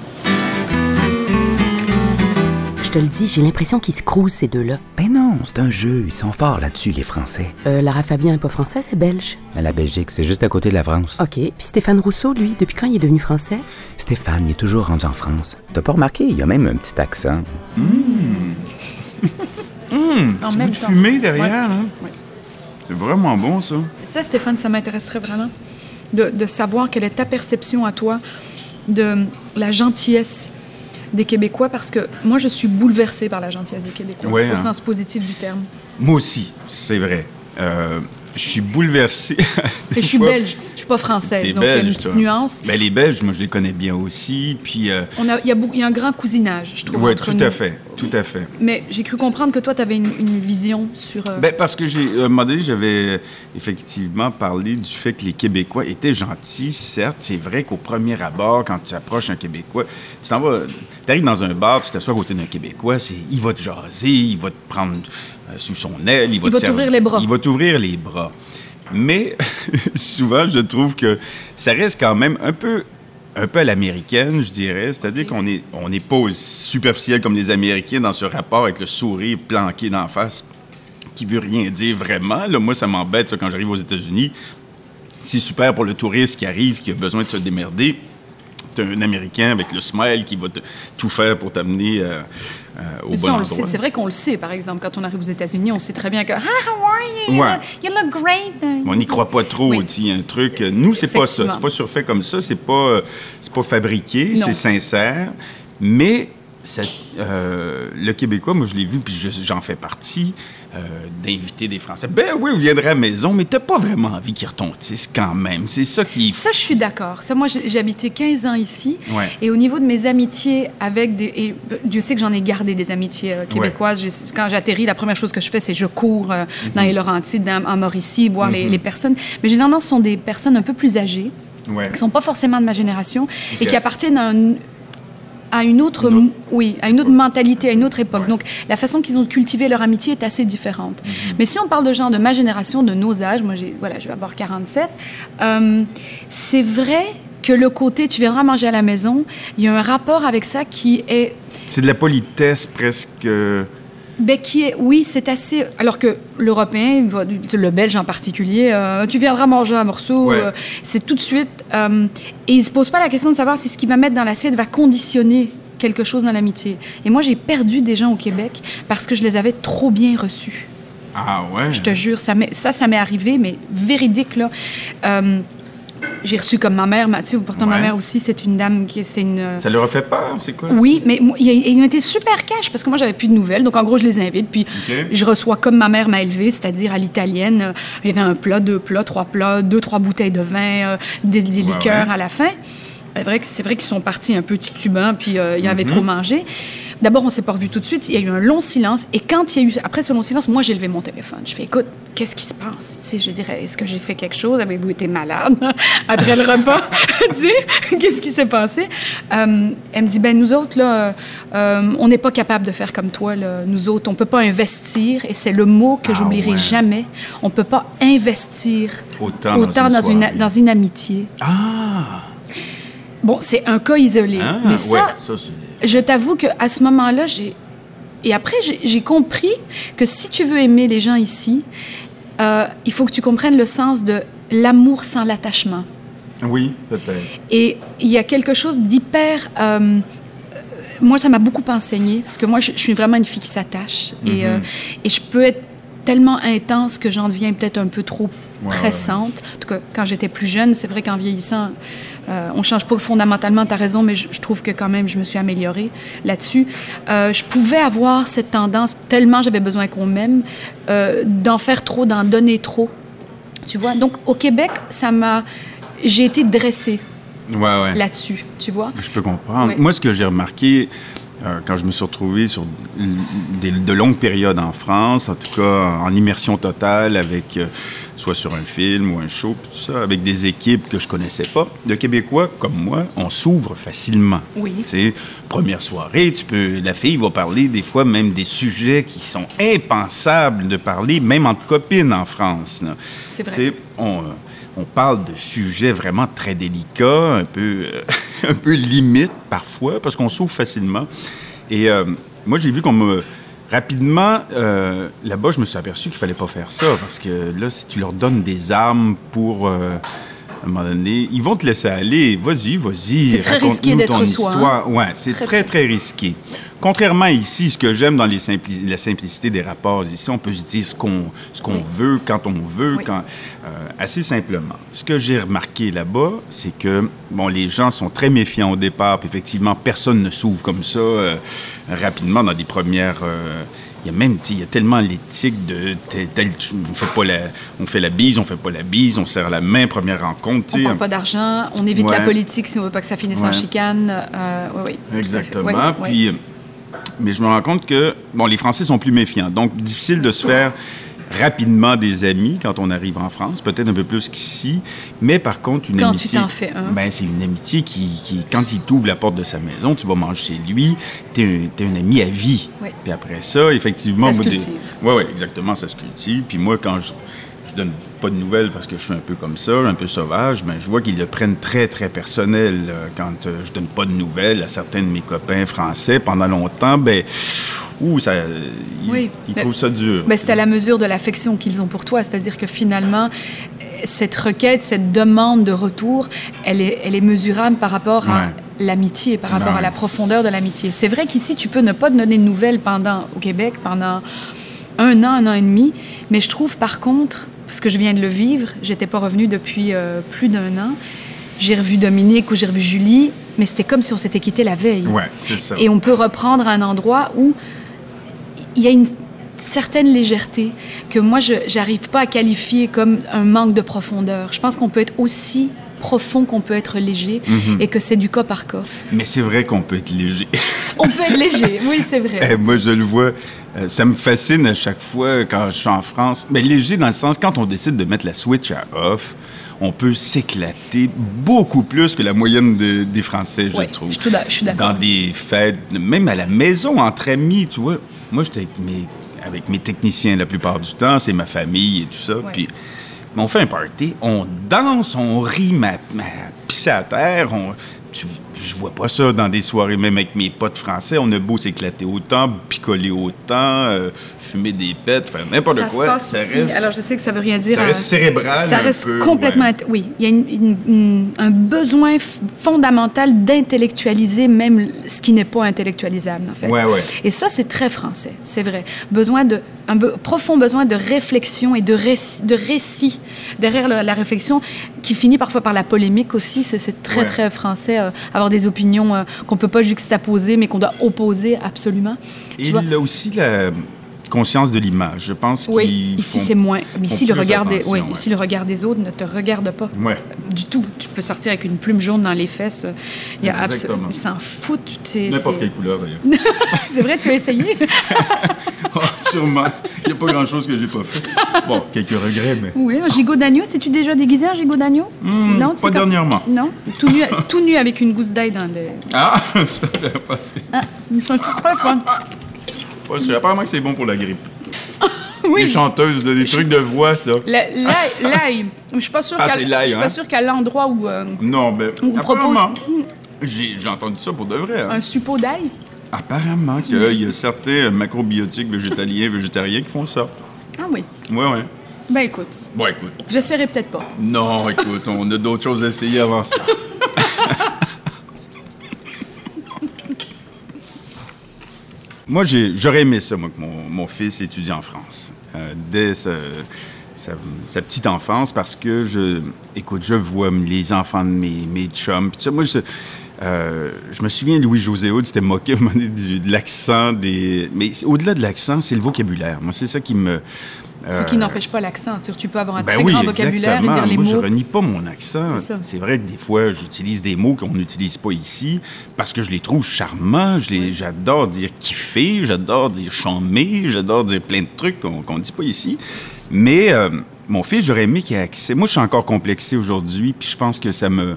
Je te le dis, j'ai l'impression qu'ils se crousent, ces deux-là. Ben non, c'est un jeu. Ils sont forts là-dessus, les Français. Euh, Lara Fabien n'est pas française, c'est belge. À la Belgique, c'est juste à côté de la France. OK. Puis Stéphane Rousseau, lui, depuis quand il est devenu français? Stéphane, il est toujours rendu en France. T'as pas remarqué, il y a même un petit accent. Hum, (laughs) En petit même de temps. fumée derrière, Ouais. là? Ouais. C'est vraiment bon, ça. Ça, Stéphane, ça m'intéresserait vraiment de, de savoir quelle est ta perception à toi de la gentillesse des Québécois, parce que moi, je suis bouleversée par la gentillesse des Québécois, Ouais, au hein. sens positif du terme. Moi aussi, c'est vrai. Euh, je suis bouleversé. (laughs) Je suis belge, je suis pas française, donc il y a une petite toi. nuance. Ben, les Belges, moi, je les connais bien aussi. Puis, euh, On a- Il y, a beaucoup- il y a un grand cousinage, je trouve. entre tout nous. à fait, tout à fait. Mais j'ai cru comprendre que toi, tu avais une, une vision sur. euh, Ben, parce que j'ai, à un moment donné, j'avais effectivement parlé du fait que les Québécois étaient gentils. Certes, c'est vrai qu'au premier abord, quand tu approches un Québécois, tu t'en vas, arrives dans un bar, tu t'assois à côté d'un Québécois, c'est, il va te jaser, il va te prendre euh, sous son aile, il va Il te va t'ouvrir les bras. Il va t'ouvrir les bras. Mais (laughs) souvent, je trouve que ça reste quand même un peu un peu à l'américaine, je dirais. C'est-à-dire qu'on n'est on n'est pas aussi superficiel comme les Américains dans ce rapport avec le sourire planqué d'en face qui veut rien dire vraiment. Là, moi, ça m'embête, ça, quand j'arrive aux États-Unis. C'est super pour le touriste qui arrive, qui a besoin de se démerder. T'as un Américain avec le smile qui va te- tout faire pour t'amener euh, euh, au mais bon ça, on endroit. le sait. C'est vrai qu'on le sait, par exemple, quand on arrive aux États-Unis, on sait très bien que Ah, how are you? Ouais. look- You look great. On n'y croit pas trop, Oui. tu un truc. Nous, c'est pas ça. C'est pas surfait comme ça. C'est pas, euh, pas fabriqué. C'est sincère. Mais euh, le Québécois, moi, je l'ai vu, puis je- j'en fais partie, euh, d'inviter des Français. Ben oui, vous viendrez à la maison, mais t'as pas vraiment envie qu'ils retontissent quand même. C'est ça qui. Ça, je suis d'accord. Ça, moi, j'ai habité 15 ans ici. Ouais. Et au niveau de mes amitiés avec des. Et Dieu sait que j'en ai gardé des amitiés euh, québécoises. Quand j'atterris, la première chose que je fais, c'est je cours euh, dans les Laurentides, dans- en Mauricie, voir les, les personnes. Mais généralement, ce sont des personnes un peu plus âgées, Ouais. qui sont pas forcément de ma génération et qui appartiennent à un à une autre, Une autre- oui, à une autre mentalité, à une autre époque. Donc, la façon qu'ils ont cultivé leur amitié est assez différente. Mhm. Mais si on parle de gens de ma génération, de nos âges, moi, j'ai, voilà, je vais avoir 47, euh, c'est vrai que le côté tu viendras manger à la maison, il y a un rapport avec ça qui est C'est de la politesse presque. euh, ben, qui est, oui, c'est assez. Alors que l'Européen, le Belge en particulier, euh, tu viendras manger un morceau, Ouais. euh, c'est tout de suite. euh, et il se pose pas la question de savoir si ce qu'il va mettre dans l'assiette va conditionner quelque chose dans l'amitié. Et moi, j'ai perdu des gens au Québec parce que je les avais trop bien reçus. Ah ouais. Je te jure, ça, ça, ça m'est arrivé, mais véridique, là. Euh, j'ai reçu comme ma mère, Mathieu, pourtant ma mère aussi, c'est une dame qui c'est une. Ça leur a fait peur, c'est quoi? Oui, mais ils ont été super cash parce que moi, j'avais plus de nouvelles. Donc, en gros, je les invite. Puis, je reçois comme ma mère m'a élevée, c'est-à-dire à l'italienne. Euh, Il y avait un plat, deux plats, trois plats, deux, trois bouteilles de vin, euh, des, des Ouais, liqueurs ouais. à la fin. C'est vrai qu'ils sont partis un peu titubants, puis euh, ils avaient Mhm. trop mangé. D'abord, on s'est pas revus tout de suite. Il y a eu un long silence. Et quand il y a eu, après ce long silence, moi, j'ai levé mon téléphone. Je fais, écoute, qu'est-ce qui se passe? Tu sais, je dirais, est-ce que j'ai fait quelque chose? Avez-vous été malade? (laughs) Après le repas? (laughs) tu sais, qu'est-ce qui s'est passé? Euh, elle me dit, ben nous autres, là, euh, on n'est pas capable de faire comme toi. Là. Nous autres, on peut pas investir. Et c'est le mot que Ah j'oublierai ouais. jamais. On peut pas investir Autant, autant dans dans, une dans une amitié. Ah! Bon, c'est un cas isolé. Ah, mais ouais, ça, je t'avoue qu'à ce moment-là, j'ai. Et après, j'ai- compris que si tu veux aimer les gens ici, euh, il faut que tu comprennes le sens de l'amour sans l'attachement. Oui, peut-être. Et il y a quelque chose d'hyper. euh, euh, moi, ça m'a beaucoup enseigné, parce que moi, je, je suis vraiment une fille qui s'attache. et, Mhm. euh, et je peux être tellement intense que j'en deviens peut-être un peu trop Ouais, pressante. En tout cas, quand j'étais plus jeune, c'est vrai qu'en vieillissant, euh, on change pas fondamentalement, tu as raison, mais je, je trouve que quand même, je me suis améliorée là-dessus. Euh, je pouvais avoir cette tendance, tellement j'avais besoin qu'on m'aime, euh, d'en faire trop, d'en donner trop. Tu vois? Donc, au Québec, ça m'a... J'ai été dressée Ouais, ouais. là-dessus, tu vois? Je peux comprendre. Moi, ce que j'ai remarqué euh, quand je me suis retrouvé sur des- de longues périodes en France, en tout cas en immersion totale, avec euh, soit sur un film ou un show, puis tout ça, avec des équipes que je connaissais pas, le Québécois, comme moi, on s'ouvre facilement. Oui. Tu sais, première soirée, tu peux, la fille va parler des fois même des sujets qui sont impensables de parler, même entre copines en France. C'est vrai. Tu sais, on, euh, on parle de sujets vraiment très délicats, un peu, euh, (laughs) un peu limite parfois, parce qu'on s'ouvre facilement. Et euh, moi, j'ai vu qu'on me... Rapidement, euh, là-bas, je me suis aperçu qu'il fallait pas faire ça, parce que là, si tu leur donnes des armes pour... euh, un moment donné, ils vont te laisser aller. Vas-y, vas-y. C'est très risqué d'être soi, hein. histoire. Ouais, c'est Très, très, très risqué. Contrairement ici, ce que j'aime dans les simpli- la simplicité des rapports ici, on peut se dire ce qu'on Oui. veut, quand on veut, Oui. quand, euh, assez simplement. Ce que j'ai remarqué là-bas, c'est que bon, les gens sont très méfiants au départ. Puis effectivement, personne ne s'ouvre comme ça euh, rapidement dans des premières. euh, il y a même, il y a tellement l'éthique de tel, tel- on fait pas la, on fait la bise, on fait pas la bise, on serre la main, première rencontre, tu On parle pas d'argent, on évite Ouais. la politique si on veut pas que ça finisse en chicane. Euh, oui, oui. Exactement. Puis, euh, mais je me rends compte que, bon, les Français sont plus méfiants. Donc, difficile de se faire rapidement des amis quand on arrive en France, peut-être un peu plus qu'ici. Mais par contre, une Quand amitié. tu t'en fais un. Ben, c'est une amitié qui, qui, quand il t'ouvre la porte de sa maison, tu vas manger chez lui, t'es un, t'es un ami à vie. Oui. Puis après ça, effectivement. Ça se cultive. Oui, oui, exactement, ça se cultive. Puis moi, quand je, je donne pas de nouvelles parce que je suis un peu comme ça, un peu sauvage, ben, je vois qu'ils le prennent très, très personnel. euh, quand euh, je donne pas de nouvelles à certains de mes copains français pendant longtemps, ben, ouh, ça, ils, Oui, ils mais- trouvent ça dur. Ben, c'est à la mesure de l'affection qu'ils ont pour toi. C'est-à-dire que finalement, cette requête, cette demande de retour, elle est, elle est mesurable par rapport à Ouais. l'amitié, par rapport Ouais. à la profondeur de l'amitié. C'est vrai qu'ici, tu peux ne pas te donner de nouvelles pendant, au Québec pendant un an, un an et demi, mais je trouve par contre, parce que je viens de le vivre, j'étais pas revenue depuis euh, plus d'un an, j'ai revu Dominique ou j'ai revu Julie, mais c'était comme si on s'était quitté la veille. Ouais, c'est ça. Et on peut reprendre un endroit où il y a une certaine légèreté que moi, je n'arrive pas à qualifier comme un manque de profondeur. Je pense qu'on peut être aussi profond qu'on peut être léger Mhm. et que c'est du cas par cas. Mais c'est vrai qu'on peut être léger. (laughs) On peut être léger, (laughs) oui, c'est vrai. Eh, moi, je le vois. euh, ça me fascine à chaque fois quand je suis en France. Mais léger dans le sens, quand on décide de mettre la switch à off, on peut s'éclater beaucoup plus que la moyenne de- des Français, je trouve. je suis je d'accord. Dans des fêtes, même à la maison, entre amis, tu vois. Moi, j'étais avec mes, avec mes techniciens la plupart du temps, c'est ma famille et tout ça. Ouais. Puis on fait un party, on danse, on rit, ma, pisse à terre. On, je vois pas ça dans des soirées, même avec mes potes français. On a beau s'éclater autant, picoler autant, euh, fumer des pets, faire n'importe ça quoi. se passe ça ici. reste- Alors, je sais que ça veut rien dire. ça reste euh, cérébral Ça un reste peu, complètement. ouais. Oui, il y a une- une- une- un besoin fondamental d'intellectualiser même ce qui n'est pas intellectualisable, en fait. Ouais, ouais. Et ça, c'est très français, c'est vrai. Besoin de, un be- profond besoin de réflexion et de récit, de récit derrière la, la réflexion qui finit parfois par la polémique aussi. C'est, très, très français, euh, avoir des opinions euh, qu'on peut pas juxtaposer, mais qu'on doit opposer absolument. Et il a aussi la conscience de l'image. Je pense Oui, ici c'est moins. Mais ici le regard des, oui, ouais. ici le regard des autres ne te regarde pas Ouais. du tout. Tu peux sortir avec une plume jaune dans les fesses. Il y a abso- Exactement. Ils s'en foutent. N'importe quelle couleur, d'ailleurs. (laughs) c'est vrai, tu as essayé? (laughs) Oh, sûrement. Il n'y a pas grand-chose que j'ai pas fait. Bon, quelques regrets, mais... oui, un gigot d'agneau. C'est-tu déjà déguisé en gigot d'agneau? Hmm, Non, pas comme- dernièrement. Non, tout nu, tout nu avec une gousse d'ail dans le. Ah, (laughs) ça j'avais pas su. Ah, c'est très fun. Pas sûr. Apparemment que c'est bon pour la grippe. (laughs) Les Oui. chanteuses, des trucs de voix, ça. La- L'ail. Je suis pas sûre Ah, qu'à, hein? qu'à l'endroit où euh, Non, ben, on propose apparemment, j'ai entendu ça pour de vrai. hein. un suppôt d'ail? Apparemment qu'il y a certains macrobiotiques végétaliens, végétariens qui font ça. Ah oui. Ouais, ouais. Ben écoute, Bon, écoute. j'essaierai peut-être pas. Non, écoute, on a d'autres choses à essayer avant ça. (laughs) moi, j'aurais aimé ça, moi, que mon, fils étudie en France. euh, dès sa, petite enfance, parce que je. Écoute, je vois les enfants de mes, chums. Puis ça, moi, je. euh, je me souviens, Louis-José Houd s'était moqué de l'accent des... Mais au-delà de l'accent, c'est le vocabulaire. Moi, c'est ça qui me... Ce qui n'empêche pas l'accent. Tu peux avoir un Ben très oui, grand vocabulaire et dire les Moi, je mots. renie pas mon accent. C'est vrai que des fois, j'utilise des mots qu'on n'utilise pas ici parce que je les trouve charmants. J'adore dire kiffer, j'adore dire chambmer, j'adore dire plein de trucs qu'on qu'on dit pas ici. Mais euh, mon fils, j'aurais aimé qu'il ait accès. Moi, je suis encore complexé aujourd'hui, puis je pense que ça me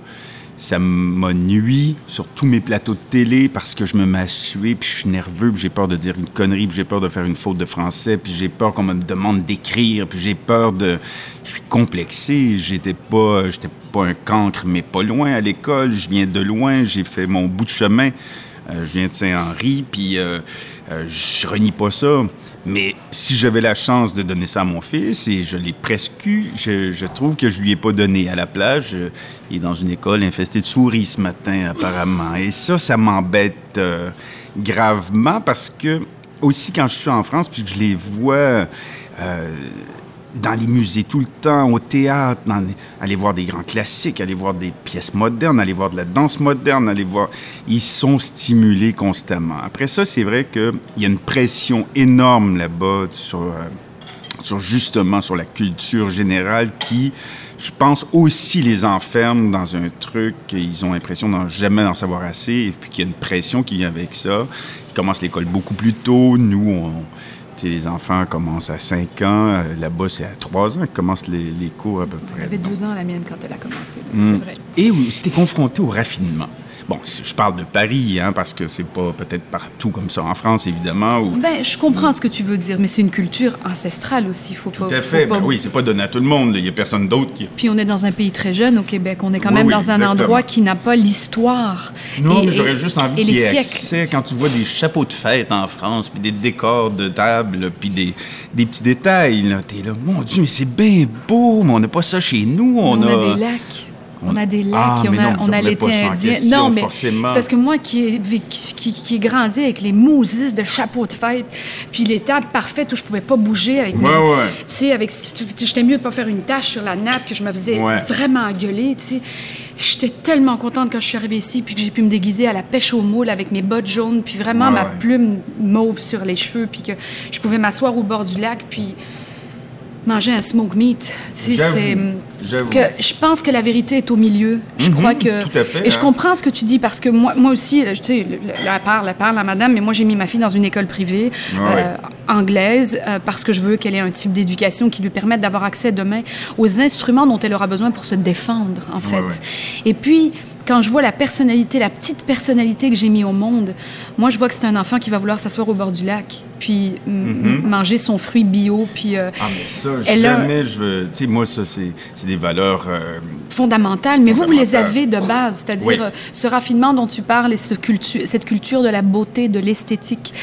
ça m'a nuit sur tous mes plateaux de télé parce que je me mets à puis je suis nerveux, puis j'ai peur de dire une connerie, puis j'ai peur de faire une faute de français, puis j'ai peur qu'on me demande d'écrire, puis j'ai peur de... Je suis complexé, j'étais pas, j'étais pas un cancre, mais pas loin à l'école, je viens de loin, j'ai fait mon bout de chemin, Euh, je viens de Saint-Henri, puis euh, euh, je renie pas ça. Mais si j'avais la chance de donner ça à mon fils, et je l'ai presque eu, je, trouve que je lui ai pas donné. À la plage, il est dans une école infestée de souris ce matin, apparemment. Et ça, ça m'embête euh, gravement parce que, aussi quand je suis en France, puis que je les vois... Euh, dans les musées tout le temps, au théâtre, aller voir des grands classiques, aller voir des pièces modernes, aller voir de la danse moderne, aller voir... Ils sont stimulés constamment. Après ça, c'est vrai qu'il y a une pression énorme là-bas sur, euh, sur justement sur la culture générale qui, je pense, aussi les enferme dans un truc qu'ils ont l'impression d'en jamais en savoir assez et puis qu'il y a une pression qui vient avec ça. Ils commencent l'école beaucoup plus tôt. Nous, on les enfants commencent à 5 ans. Euh, là-bas, c'est à 3 ans qu'ils commencent les, les, cours à peu près. Elle avait 12 ans, la mienne, quand elle a commencé. C'est hmm. vrai. Et c'était confronté au raffinement. Bon, je parle de Paris, hein, parce que c'est pas peut-être partout comme ça en France, évidemment. Ben, je comprends ce que tu veux dire, mais c'est une culture ancestrale aussi. Faut tout pas, à fait. Ben oui, c'est pas donné à tout le monde. Il y a personne d'autre qui. Puis on est dans un pays très jeune au Québec. On est quand même dans un endroit qui n'a pas l'histoire. Non, mais j'aurais juste envie qu'il y ait accès quand tu vois des chapeaux de fête en France, puis des décors de table, puis des, des petits détails. T'es là, mon Dieu, mais c'est bien beau, mais on n'a pas ça chez nous. On, on a... a des lacs. On a des lacs, ah, on, a, on a l'été indien. Non, mais c'est parce que moi qui ai, qui, qui, grandi avec les mouses de chapeau de fête, puis les tables parfaites où je pouvais pas bouger avec ouais, ouais. Tu sais, avec... J'étais mieux de pas faire une tache sur la nappe que je me faisais vraiment engueuler, tu sais. J'étais tellement contente quand je suis arrivée ici, puis que j'ai pu me déguiser à la pêche au moule avec mes bottes jaunes, puis vraiment ma plume mauve sur les cheveux, puis que je pouvais m'asseoir au bord du lac, puis manger un smoke meat. Tu sais, c'est que je pense que la vérité est au milieu. Je mm-hmm, crois que tout à fait, et je hein. comprends ce que tu dis parce que moi, moi aussi, tu sais, la parle, la parle, la madame, mais moi j'ai mis ma fille dans une école privée euh, anglaise euh, parce que je veux qu'elle ait un type d'éducation qui lui permette d'avoir accès demain aux instruments dont elle aura besoin pour se défendre, en fait. Et puis quand je vois la personnalité, la petite personnalité que j'ai mis au monde, moi, je vois que c'est un enfant qui va vouloir s'asseoir au bord du lac, puis mm-hmm. manger son fruit bio, puis... Euh, ah, mais ça, jamais je veux... Tu sais, moi, ça, c'est des valeurs... Euh, fondamentales, mais vous, vous les avez de base, c'est-à-dire euh, ce raffinement dont tu parles et ce cultu cette culture de la beauté, de l'esthétique,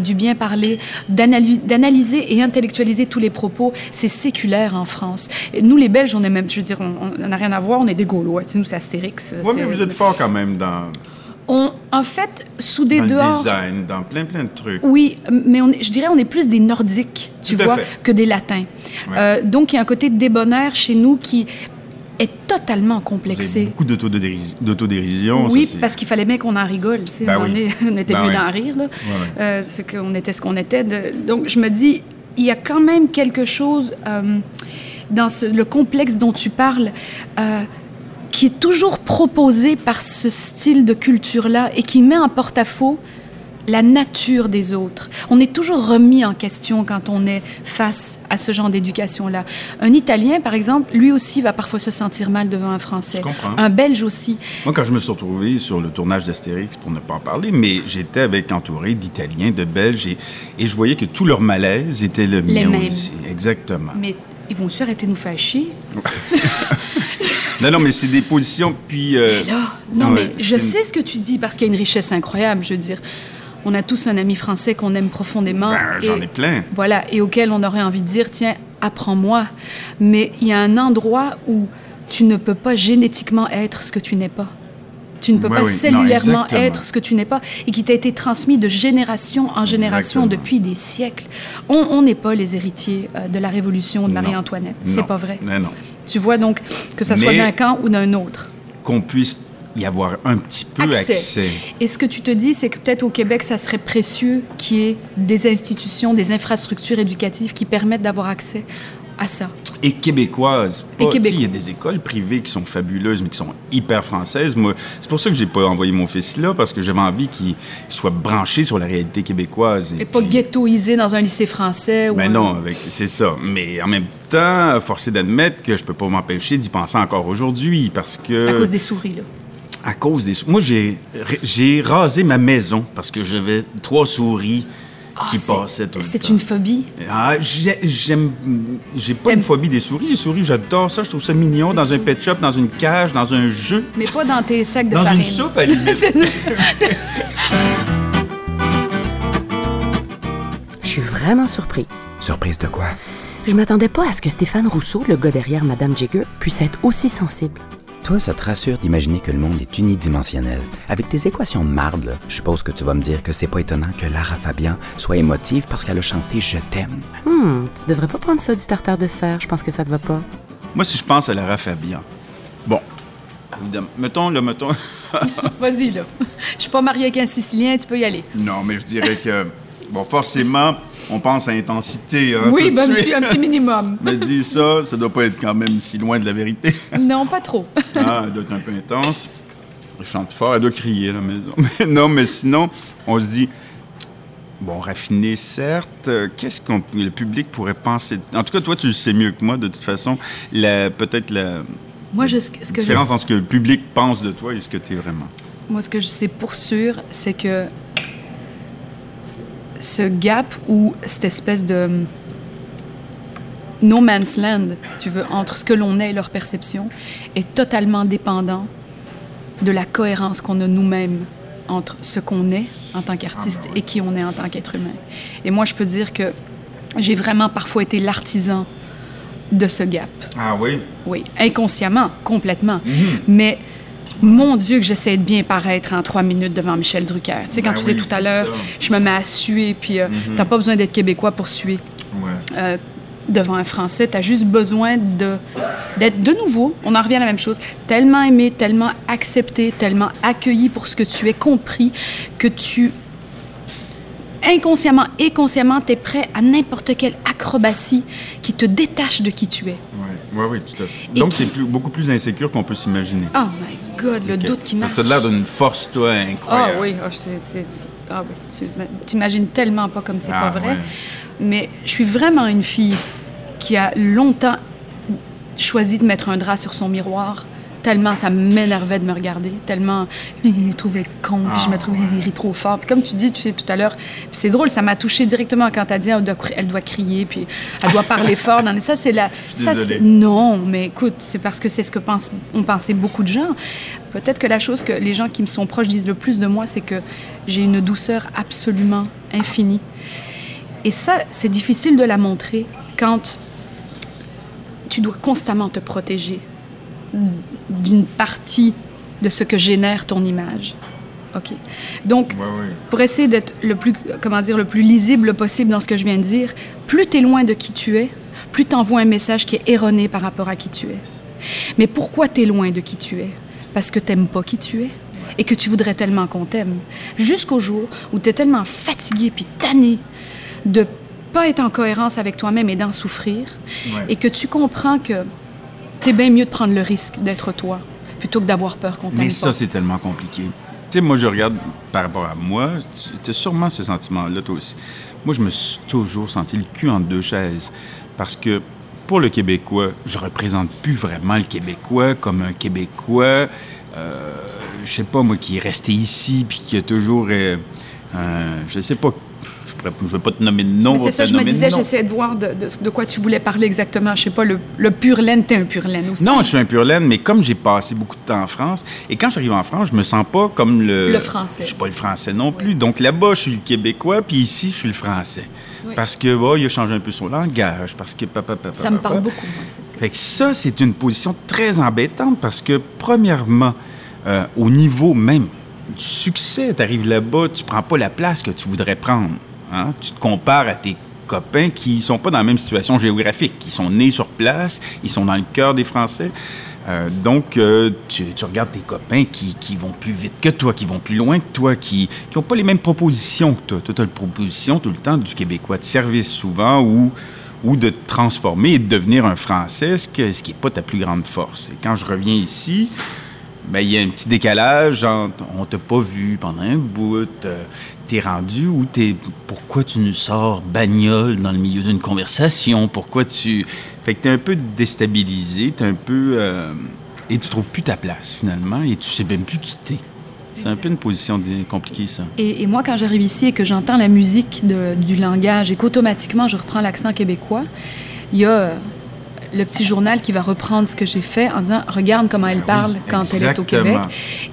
du bien parler, d'analyser et intellectualiser tous les propos, c'est séculaire en France. Et nous, les Belges, on est même... Je veux dire, on n'a rien à voir, on est des Gaulois, tu sais, nous, c'est Astérix vous êtes fort quand même dans. On, en fait, sous des dans dehors. Le design, dans plein, plein de trucs. Oui, mais on je dirais on est plus des Nordiques, tu vois, que des Latins. Euh, donc, il y a un côté débonnaire chez nous qui est totalement complexé. Vous avez beaucoup d'autodérision. Oui, parce qu'il fallait bien qu'on en rigole. Ben oui. on, était ben mieux d'en rire. Là. Euh, c'est qu'on était ce qu'on était. Donc, je me dis, il y a quand même quelque chose euh, dans le complexe dont tu parles qui est toujours proposé par ce style de culture-là et qui met en porte-à-faux la nature des autres. On est toujours remis en question quand on est face à ce genre d'éducation-là. Un Italien, par exemple, lui aussi va parfois se sentir mal devant un Français. Un Belge aussi. Moi, quand je me suis retrouvé sur le tournage d'Astérix, pour ne pas en parler, mais j'étais avec entouré d'Italiens, de Belges, et, et, je voyais que tout leur malaise était le mien aussi. Exactement. Mais ils vont aussi arrêter de nous faire chier. (laughs) Non, non, mais c'est des positions, puis... Euh, non, mais je sais ce que tu dis, parce qu'il y a une richesse incroyable, je veux dire. On a tous un ami français qu'on aime profondément. Ben, J'en ai plein. Voilà, et auquel on aurait envie de dire, tiens, apprends-moi. Mais il y a un endroit où tu ne peux pas génétiquement être ce que tu n'es pas. Tu ne peux pas cellulairement être ce que tu n'es pas et qui t'a été transmis de génération en génération depuis des siècles. On n'est pas les héritiers euh, de la révolution de Marie-Antoinette. C'est pas vrai. Mais non. Tu vois donc que ça soit d'un camp ou d'un autre. Qu'on puisse y avoir un petit peu accès. Et ce que tu te dis, c'est que peut-être au Québec, ça serait précieux qu'il y ait des institutions, des infrastructures éducatives qui permettent d'avoir accès à ça. Et québécoises. Il y a des écoles privées qui sont fabuleuses, mais qui sont hyper françaises. Moi, c'est pour ça que j'ai pas envoyé mon fils là, parce que j'avais envie qu'il soit branché sur la réalité québécoise. Et, pas ghettoisé dans un lycée français. Mais ben non, c'est ça. Mais en même temps, forcé d'admettre que je peux pas m'empêcher d'y penser encore aujourd'hui, parce que... À cause des souris, là. À cause des souris. Moi, j'ai rasé ma maison parce que j'avais trois souris ah, qui passait tout C'est une phobie? Ah, j'aime... J'ai pas une phobie des souris. Les souris, j'adore ça. Je trouve ça mignon dans un pet shop, dans une cage, dans un jeu. Mais pas dans tes sacs de dans farine. Dans une soupe, à limite. (laughs) vraiment surprise. Surprise de quoi? Je m'attendais pas à ce que Stéphane Rousseau, le gars derrière Madame Jagger, puisse être aussi sensible. Toi, ça te rassure d'imaginer que le monde est unidimensionnel. Avec tes équations de marde, je suppose que tu vas me dire que c'est pas étonnant que Lara Fabian soit émotive parce qu'elle a chanté Je t'aime. Hmm, tu devrais pas prendre ça du tartare de serre, je pense que ça te va pas. Moi, si je pense à Lara Fabian, bon, évidemment, mettons, là, mettons... (laughs) Vas-y, là. Je suis pas mariée avec un Sicilien, tu peux y aller. non, mais je dirais que, bon, forcément, on pense à intensité, hein, oui, tout de un, petit, un petit minimum. (laughs) Mais dis ça, ça doit pas être quand même si loin de la vérité. (laughs) non, pas trop. (laughs) Ah, elle doit être un peu intense. Elle chante fort, elle doit crier à la maison. Mais non, mais sinon, on se dit, bon, raffiné, certes, euh, qu'est-ce que le public pourrait penser? En tout cas, toi, tu le sais mieux que moi, de toute façon. Peut-être la Moi, je, ce que je entre ce que le public pense de toi et ce que tu es vraiment. Moi, ce que je sais pour sûr, c'est que ce gap ou cette espèce de no man's land, si tu veux, entre ce que l'on est et leur perception, est totalement dépendant de la cohérence qu'on a nous-mêmes entre ce qu'on est en tant qu'artiste et qui on est en tant qu'être humain. Et moi, je peux dire que j'ai vraiment parfois été l'artisan de ce gap. Ah oui? Oui, inconsciemment, complètement. Mais mon Dieu, que j'essaie de bien paraître en trois minutes devant Michel Drucker. Tu sais, quand Ben tu disais tout à l'heure, je me mets à suer, puis euh, t'as pas besoin d'être québécois pour suer Ouais. euh, devant un Français. T'as juste besoin de d'être de nouveau. On en revient à la même chose. Tellement aimé, tellement accepté, tellement accueilli pour ce que tu es, compris, que tu inconsciemment et consciemment, tu es prêt à n'importe quelle acrobatie qui te détache de qui tu es. Oui, oui, oui, tout à fait. Et Donc, qui- c'est beaucoup plus insécure qu'on peut s'imaginer. Oh my God, le doute qui marche. Parce que l'air d'une force, toi, Ah incroyable. oui, ah, c'est- c'est- c'est- ah oui, tu t'imagines tellement pas comme c'est Ah, pas vrai. ouais. Mais je suis vraiment une fille qui a longtemps choisi de mettre un drap sur son miroir, tellement ça m'énervait de me regarder, tellement je me trouvais con, puis je me Ah, trouvais trop fort. Puis comme tu dis, tu sais, tout à l'heure, c'est drôle, ça m'a touché directement quand tu as dit elle doit, cri- elle doit crier, puis elle doit parler (laughs) fort. Non, mais ça, c'est la. Ça, non, mais écoute, c'est parce que c'est ce que pensent, ont pensé beaucoup de gens. Peut-être que la chose que les gens qui me sont proches disent le plus de moi, c'est que j'ai une douceur absolument infinie. Et ça, c'est difficile de la montrer quand tu dois constamment te protéger d'une partie de ce que génère ton image. OK. Donc, Ouais, ouais. pour essayer d'être le plus, comment dire, le plus lisible possible dans ce que je viens de dire, plus tu es loin de qui tu es, plus tu envoies un message qui est erroné par rapport à qui tu es. Mais pourquoi tu es loin de qui tu es? Parce que tu pas qui tu es et que tu voudrais tellement qu'on t'aime. Jusqu'au jour où tu es tellement fatigué puis tanné de pas être en cohérence avec toi-même et d'en souffrir Ouais. et que tu comprends que es bien mieux de prendre le risque d'être toi plutôt que d'avoir peur qu'on t'aime Mais ça, c'est tellement compliqué. Tu sais, moi, je regarde par rapport à moi, tu as sûrement ce sentiment-là, toi aussi. Moi, je me suis toujours senti le cul entre deux chaises. Parce que pour le Québécois, je représente plus vraiment le Québécois comme un Québécois, euh, je sais pas, moi, qui est resté ici, puis qui a toujours. euh, euh, je sais pas. Je ne vais pas te nommer de nom. C'est ça, je me disais, j'essayais de voir de, de- de quoi tu voulais parler exactement. Je sais pas, le, le pur laine, t'es un pur laine aussi. Non, je suis un pur laine, mais comme j'ai passé beaucoup de temps en France, et quand j'arrive en France, je me sens pas comme le... Le français. Je suis pas le français non plus. Donc là-bas, je suis le québécois, puis ici, je suis le français. Oui. Parce que, bah, il a changé un peu son langage, parce que papa, papa, Ça me papa. parle beaucoup, moi, c'est ce que Fait que ça, c'est une position très embêtante parce que, premièrement, euh, au niveau même du succès, tu arrives là-bas, tu prends pas la place que tu voudrais prendre. hein? Tu te compares à tes copains qui sont pas dans la même situation géographique. Ils sont nés sur place, ils sont dans le cœur des Français. Euh, donc, euh, tu, regardes tes copains qui, qui vont plus vite que toi, qui vont plus loin que toi, qui n'ont pas les mêmes propositions que toi. Toi, tu as la proposition tout le temps du Québécois de service souvent ou, de te transformer et de devenir un Français, ce, ce qui n'est pas ta plus grande force. Et quand je reviens ici, ben, il y a un petit décalage entre on t'a pas vu pendant un bout, euh, t'es rendu où t'es. Pourquoi tu nous sors bagnole dans le milieu d'une conversation? Pourquoi tu. Fait que t'es un peu déstabilisé, t'es un peu. euh, et tu trouves plus ta place finalement, et tu sais même plus qui t'es. C'est un peu une position compliquée, ça. Et, moi, quand j'arrive ici et que j'entends la musique du langage et qu'automatiquement je reprends l'accent québécois, il y a le petit journal qui va reprendre ce que j'ai fait en disant Regarde comment elle parle oui, quand elle est au. Québec.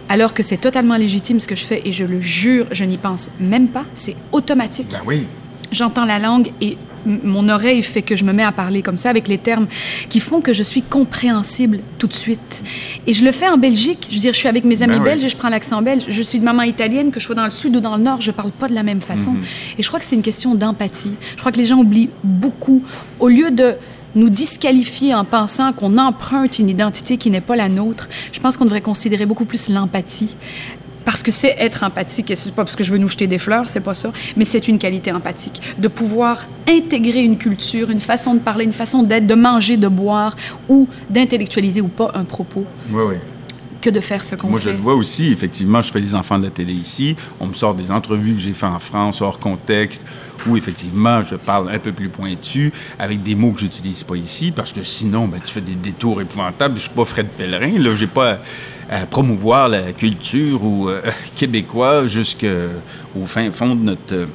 Alors que c'est totalement légitime ce que je fais et je le jure, je n'y pense même pas. C'est automatique. Ben oui. j'entends la langue et mon oreille fait que je me mets à parler comme ça avec les termes qui font que je suis compréhensible tout de suite. Et je le fais en Belgique. Je veux dire, je suis avec mes amis Ben oui. belges et je prends l'accent belge. Je suis de maman italienne, que je sois dans le sud ou dans le nord, je parle pas de la même façon. Mhm. Et je crois que c'est une question d'empathie. Je crois que les gens oublient beaucoup. Au lieu de nous disqualifier en pensant qu'on emprunte une identité qui n'est pas la nôtre, je pense qu'on devrait considérer beaucoup plus l'empathie. Parce que c'est être empathique, et c'est pas parce que je veux nous jeter des fleurs, c'est pas ça, mais c'est une qualité empathique. De pouvoir intégrer une culture, une façon de parler, une façon d'être, de manger, de boire, ou d'intellectualiser ou pas un propos, Oui, oui. Que de faire ce qu'on Moi, fait. je le vois aussi. Effectivement, je fais des enfants de la télé ici. On me sort des entrevues que j'ai fait en France, hors contexte, où effectivement, je parle un peu plus pointu, avec des mots que j'utilise pas ici, parce que sinon, ben, tu fais des détours épouvantables. Je suis pas Fred Pellerin. Là, j'ai pas à, à promouvoir la culture ou euh, (laughs) québécois jusqu'au fin fond de notre, euh,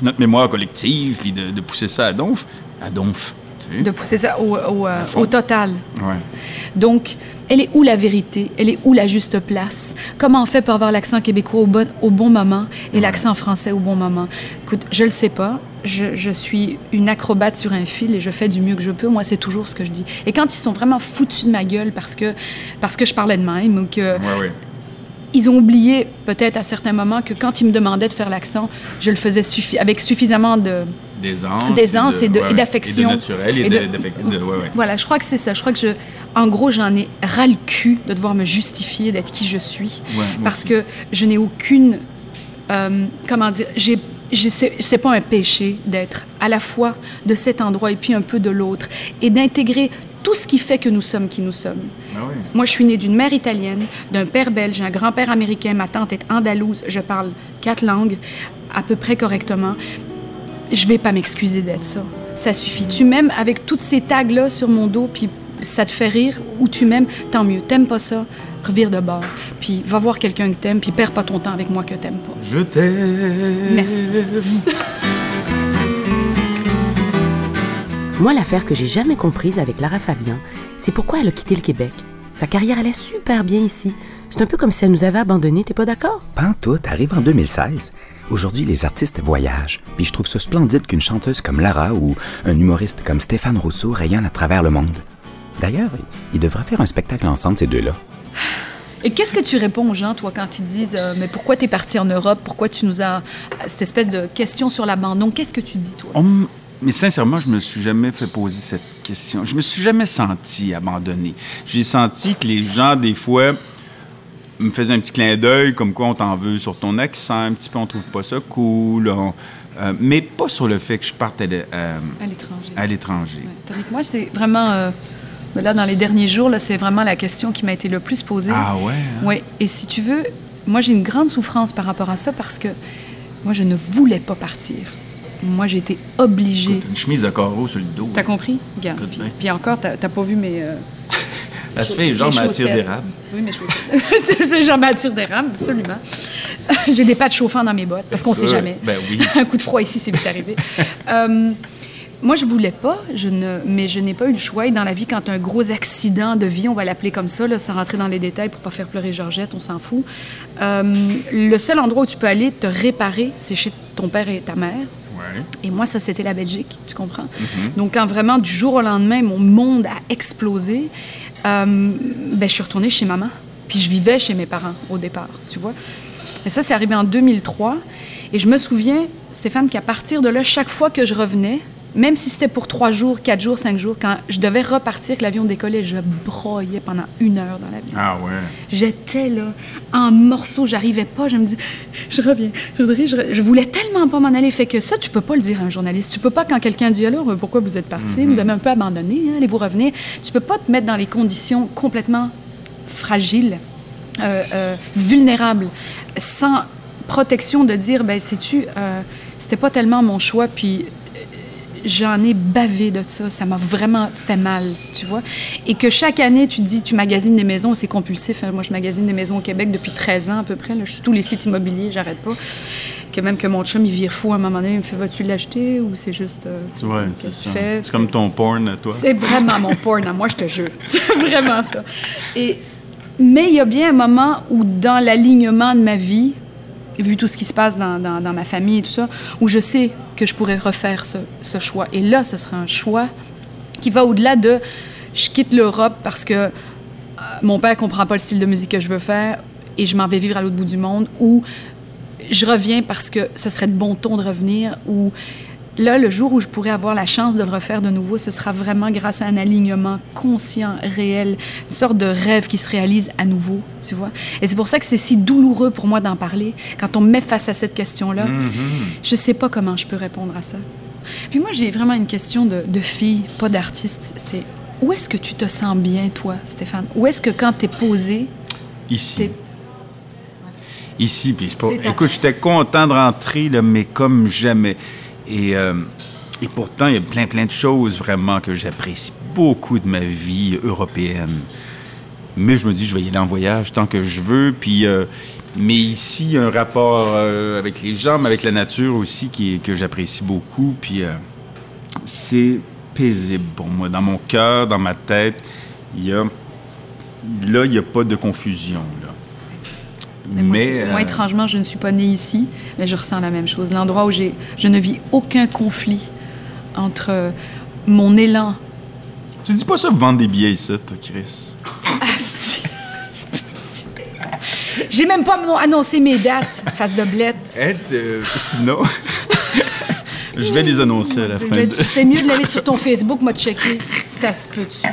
notre mémoire collective, puis de, de pousser ça à donf. À donf. De pousser ça au, au, euh, au total. Ouais. Donc, elle est où la vérité? Elle est où la juste place? Comment on fait pour avoir l'accent québécois au bon, au bon moment et l'accent français au bon moment? Écoute, je le sais pas. Je, je suis une acrobate sur un fil et je fais du mieux que je peux. Moi, c'est toujours ce que je dis. Et quand ils sont vraiment foutus de ma gueule parce que, parce que je parlais de même ou que Ouais, ouais. ils ont oublié peut-être à certains moments que quand ils me demandaient de faire l'accent, je le faisais suffi- avec suffisamment de, D'aisance. D'aisance et ouais, ouais. d'affection. Et de naturel et, Et de, de- d'affec- de- ouais, ouais. Voilà, je crois que c'est ça. Je crois que je, en gros, j'en ai ras le cul de devoir me justifier d'être qui je suis, parce aussi. que je n'ai aucune, euh, comment dire, j'ai, c'est, c'est pas un péché d'être à la fois de cet endroit et puis un peu de l'autre, et d'intégrer tout ce qui fait que nous sommes qui nous sommes. Ah. Moi, je suis née d'une mère italienne, d'un père belge, un grand-père américain, ma tante est andalouse, je parle quatre langues à peu près correctement. Je vais pas m'excuser d'être ça. Ça suffit. Tu m'aimes avec toutes ces tags-là sur mon dos, puis ça te fait rire, ou tu m'aimes, tant mieux. T'aimes pas ça, revire de bord. Puis va voir quelqu'un que t'aimes, puis perds pas ton temps avec moi que t'aimes pas. Je t'aime. Merci. (laughs) Moi, l'affaire que j'ai jamais comprise avec Lara Fabian, c'est pourquoi elle a quitté le Québec. Sa carrière allait super bien ici. C'est un peu comme si elle nous avait abandonnés, t'es pas d'accord? Pantoute arrive en 2016. Aujourd'hui, les artistes voyagent. Puis je trouve ça splendide qu'une chanteuse comme Lara ou un humoriste comme Stéphane Rousseau rayonnent à travers le monde. D'ailleurs, ils devraient faire un spectacle ensemble, ces deux-là. Et qu'est-ce que tu réponds aux gens, toi, quand ils disent euh, Mais pourquoi t'es parti en Europe? Pourquoi tu nous as. Cette espèce de question sur l'abandon? Qu'est-ce que tu dis, toi? On Mais sincèrement, je me suis jamais fait poser cette question. Je me suis jamais senti abandonné. J'ai senti que les gens, des fois, me faisaient un petit clin d'œil, comme quoi on t'en veut sur ton accent, un petit peu, on trouve pas ça cool. on- euh, mais pas sur le fait que je parte à euh, À l'étranger. à l'étranger. Ouais. Moi, c'est vraiment. euh, ben là, dans les derniers jours, là, c'est vraiment la question qui m'a été le plus posée. Ah ouais? hein? Oui. Et si tu veux, moi, j'ai une grande souffrance par rapport à ça parce que moi, je ne voulais pas partir. Moi, j'ai été obligée. Une chemise de carreau sur le dos. T'as compris? Regarde. Puis, puis encore, t'as t'as pas vu mes. euh, Elle se fait genre mes ma tire chaussettes. d'érable. Oui, mes chaussettes. Ça se fait à tir d'érable, absolument. (laughs) J'ai des pattes chauffantes dans mes bottes, parce qu'on sait Ouais, jamais. ben oui. (laughs) Un coup de froid ici, c'est vite arrivé. (laughs) Euh, moi, je voulais pas, je ne, mais je n'ai pas eu le choix. Et dans la vie, quand un gros accident de vie, on va l'appeler comme ça, là, sans rentrer dans les détails pour pas faire pleurer Georgette, on s'en fout. euh, le seul endroit où tu peux aller te réparer, c'est chez ton père et ta mère. Ouais. Et moi, ça, c'était la Belgique, tu comprends? Donc, quand vraiment, du jour au lendemain, mon monde a explosé, euh, ben, je suis retournée chez maman. Puis je vivais chez mes parents au départ, tu vois. Et ça, c'est arrivé en 2003. Et je me souviens, Stéphane, qu'à partir de là, chaque fois que je revenais, même si c'était pour trois jours, quatre jours, cinq jours, quand je devais repartir, que l'avion décollait, je broyais pendant une heure dans l'avion. Ah ouais. J'étais là, en morceaux, j'arrivais pas. Je me dis, je reviens, je voudrais, je, re- je voulais tellement pas m'en aller. Fait que ça, tu peux pas le dire à un journaliste. Tu peux pas, quand quelqu'un dit, alors, euh, pourquoi vous êtes parti? Vous avez un peu abandonné, hein, allez-vous revenir? Tu peux pas te mettre dans les conditions complètement fragiles, euh, euh, vulnérables, sans protection de dire, ben, sais-tu, euh, c'était pas tellement mon choix, puis j'en ai bavé de ça. Ça m'a vraiment fait mal, tu vois. Et que chaque année, tu te dis, tu magasines des maisons, c'est compulsif. hein. Moi, je magasine des maisons au Québec depuis 13 ans à peu près. Là. Je suis tous les sites immobiliers, j'arrête pas. Que même que mon chum, il vire fou à un moment donné, il me fait, vas-tu l'acheter ou c'est juste... euh, Ouais, c'est ça. fais? C'est comme ton porn à toi. C'est vraiment mon porn à moi, je te jure. (laughs) C'est vraiment ça. Et, mais il y a bien un moment où, dans l'alignement de ma vie, vu tout ce qui se passe dans, dans- ma famille et tout ça, où je sais que je pourrais refaire ce, ce choix. Et là, ce serait un choix qui va au-delà de je quitte l'Europe parce que euh, mon père comprend pas le style de musique que je veux faire et je m'en vais vivre à l'autre bout du monde, ou je reviens parce que ce serait de bon ton de revenir, ou là, le jour où je pourrais avoir la chance de le refaire de nouveau, ce sera vraiment grâce à un alignement conscient, réel, une sorte de rêve qui se réalise à nouveau, tu vois. Et c'est pour ça que c'est si douloureux pour moi d'en parler. Quand on me met face à cette question-là, je sais pas comment je peux répondre à ça. Puis moi, j'ai vraiment une question de, de fille, pas d'artiste. C'est où est-ce que tu te sens bien, toi, Stéphane? Où est-ce que quand t'es posé, Ici. Ici, puis pas... Écoute, j'étais content de rentrer, là, mais comme jamais. Et, euh, et pourtant, il y a plein, plein de choses vraiment que j'apprécie beaucoup de ma vie européenne. Mais je me dis, je vais y aller en voyage tant que je veux. Puis, euh, mais ici, il y a un rapport euh, avec les gens, mais avec la nature aussi qui, que j'apprécie beaucoup. Puis c'est paisible pour moi. Dans mon cœur, dans ma tête, il y a... Là, il n'y a pas de confusion, Mais moi, moi, euh, étrangement, je ne suis pas née ici, mais je ressens la même chose. L'endroit où j'ai, je ne vis aucun conflit entre euh, mon élan. Tu dis pas ça pour vendre des billets ici, toi, Chris. (laughs) J'ai même pas annon- annoncé mes dates, face de blette. Ed, euh, sinon... je vais les annoncer à la fin C'est de... mieux de la mettre sur ton Facebook, m'a checké. Ça se peut-tu?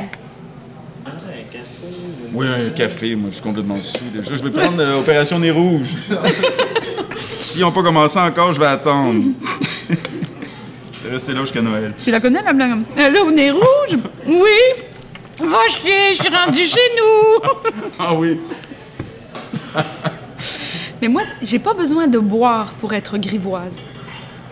Oui, un café, moi, je suis complètement sous. Déjà, je vais prendre euh, Opération Nez Rouge. (laughs) S'ils n'ont pas commencé encore, je vais attendre. (laughs) Je vais rester là jusqu'à Noël. Tu la connais, la blague? Là, au nez rouge? Oui! Va chier, je suis rendue chez nous! (laughs) Ah oui? Mais moi, j'ai pas besoin de boire pour être grivoise.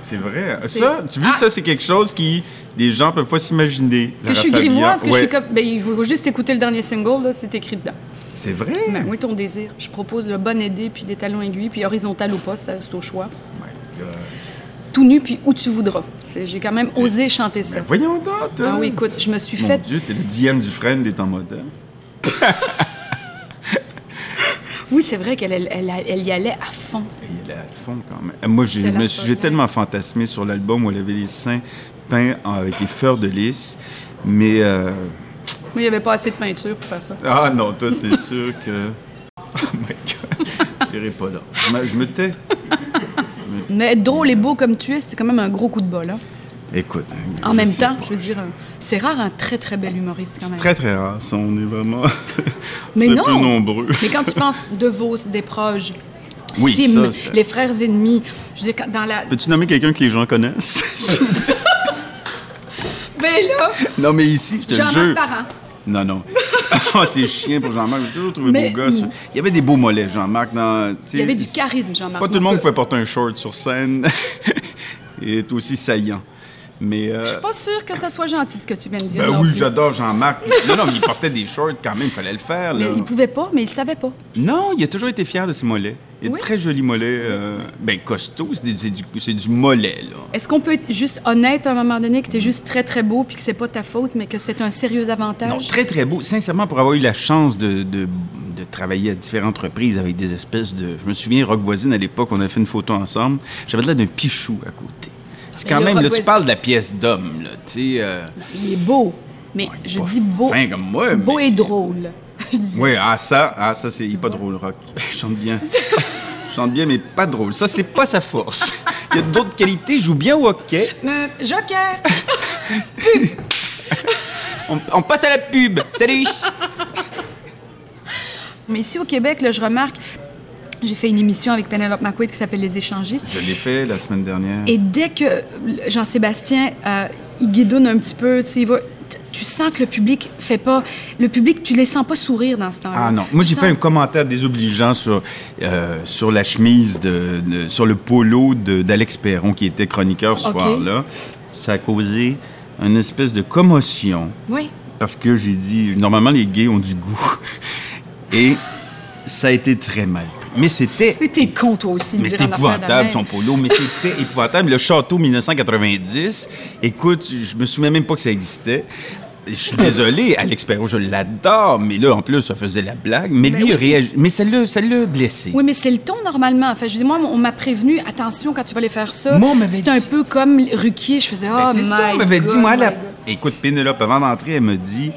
C'est vrai. Ça, tu vois, Ah! ça, c'est quelque chose qui... Les gens peuvent pas s'imaginer. Que je suis grivoise, que je suis comme. Ben, il faut juste écouter le dernier single, là, c'est écrit dedans. C'est vrai? Ben oui, ton désir. Je propose le bon aidé, puis les talons aiguilles, puis horizontal ou pas, c'est au choix. Oh my God. Tout nu, puis où tu voudras. J'ai quand même osé chanter ça. Ben voyons donc, toi. Ah oui, écoute, je me suis Mon faite. Dieu, t'es le Diane Dufresne des temps modernes. (laughs) Oui, c'est vrai qu'elle elle, elle- elle y allait à fond. Et il est à fond quand même. Euh, Moi, j'ai tellement fantasmé sur l'album où elle avait les seins peints en- avec les fleurs de lys. Mais. euh, Mais il n'y avait pas assez de peinture pour faire ça. Ah non, toi, c'est (laughs) sûr que. Oh my God. J'irai pas là. Je me- tais. Mais être drôle et beau comme tu es, c'est quand même un gros coup de bol. Hein? Écoute. En je même temps, je veux dire, c'est rare un très très bel humoriste quand C'est même. très, très rare. Ça, on est vraiment. (laughs) Mais non. peu nombreux. Mais quand tu (laughs) penses De Vos, des proches, Oui, Sim, ça, les frères ennemis, je quand- dans la. Peux-tu nommer quelqu'un que les gens connaissent? (laughs) Ben là, non, mais ici, je te Jean-Marc jure. Parent. Non, non. Ah, c'est chien pour Jean-Marc. J'ai toujours trouvé Mais- beau gosse. Il y avait des beaux mollets, Jean-Marc. Il y avait du charisme, Jean-Marc. Pas tout le monde pouvait porter un short sur scène et est aussi saillant. Mais. euh, Je suis pas sûre que ça soit gentil ce que tu viens de dire. ben non oui, j'adore Jean-Marc. Non, non, mais il portait des shorts quand même, il fallait le faire. Là. Mais il pouvait pas, mais il savait pas. Non, il a toujours été fier de ses mollets. Il a Oui. de très jolis mollets. euh, ben, costaud, c'est, du, mollet, là. Est-ce qu'on peut être juste honnête à un moment donné que tu es juste très très beau puis que c'est pas ta faute, mais que c'est un sérieux avantage? Non, très, très beau. Sincèrement, pour avoir eu la chance de, de, de travailler à différentes reprises avec des espèces de... Je me souviens, Rock Voisine, à l'époque, on a fait une photo ensemble. J'avais l'air d'un pichou à côté. C'est quand même... Là, tu parles de la pièce d'homme, là, tu sais... euh, Il est beau. Mais je dis beau. fin comme moi, Beau et drôle. (laughs) Je dis- Oui, ah ça, ah, ça c'est pas drôle, Rock. Je chante bien. (laughs) Je chante bien, mais pas drôle. Ça, c'est pas sa force. Il y a d'autres qualités. Il joue bien au hockey. Euh, Joker! (laughs) On, on passe à la pub. Salut! Mais ici au Québec, là, je remarque, j'ai fait une émission avec Penelope McQuaid qui s'appelle Les échangistes. Je l'ai fait la semaine dernière. Et dès que Jean-Sébastien, euh, il guidonne un petit peu, tu sais, il va- t- tu sens que le public fait pas... Le public, tu les sens pas sourire dans ce temps-là. Ah non. Moi, j'ai sens- fait un commentaire désobligeant sur, euh, sur la chemise, de, de- sur le polo d'Alex Perron, qui était chroniqueur ce soir-là. Ça a causé une espèce de commotion. Oui. Parce que j'ai dit, normalement, les gays ont du goût. Et ça a été très mal pris. Mais c'était Mais t'es con, toi aussi, Mais c'était épouvantable, son polo. Mais c'était (laughs) épouvantable. Le château 1990, écoute, je me souviens même pas que ça existait. je suis désolé, Alex Perrault, je l'adore, mais là, en plus, ça faisait la blague. Mais Ben lui, il réagit. Mais ça l'a blessé. Oui, mais c'est le ton normalement. Enfin, je dis, moi, on m'a prévenu, attention quand tu vas aller faire ça. C'est un peu comme Ruquier. Je faisais, Ben, oh c'est my ça, on m'avait dit, moi, la... Écoute, Pénélope, avant d'entrer, elle me dit,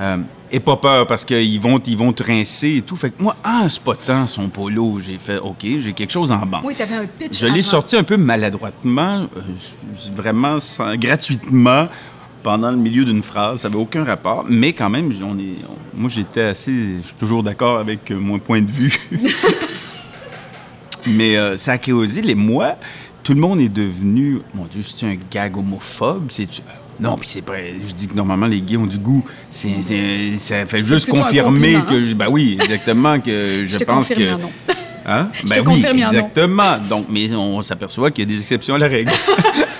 euh, Aie pas peur parce qu'ils vont, ils vont te rincer et tout. Fait que moi, en spotant son polo, j'ai fait, OK, j'ai quelque chose en banque. Oui, t'avais un pitch. Je l'ai sorti un peu maladroitement, euh, vraiment sans- gratuitement, pendant le milieu d'une phrase. Ça n'avait aucun rapport, mais quand même, on est, on- moi, j'étais assez. Je suis toujours d'accord avec euh, mon point de vue. (laughs) mais euh, ça a causé les mois. Tout le monde est devenu, mon Dieu, c'est un gag homophobe? C'est non, puis c'est pas. Je dis que normalement les gays ont du goût. C'est, c'est- ça fait juste confirmer compliment, que, hein? je- ben oui, exactement que je, Je pense que. un. Hein? Je Ben oui, exactement. Donc, mais on s'aperçoit qu'il y a des exceptions à la règle. (laughs)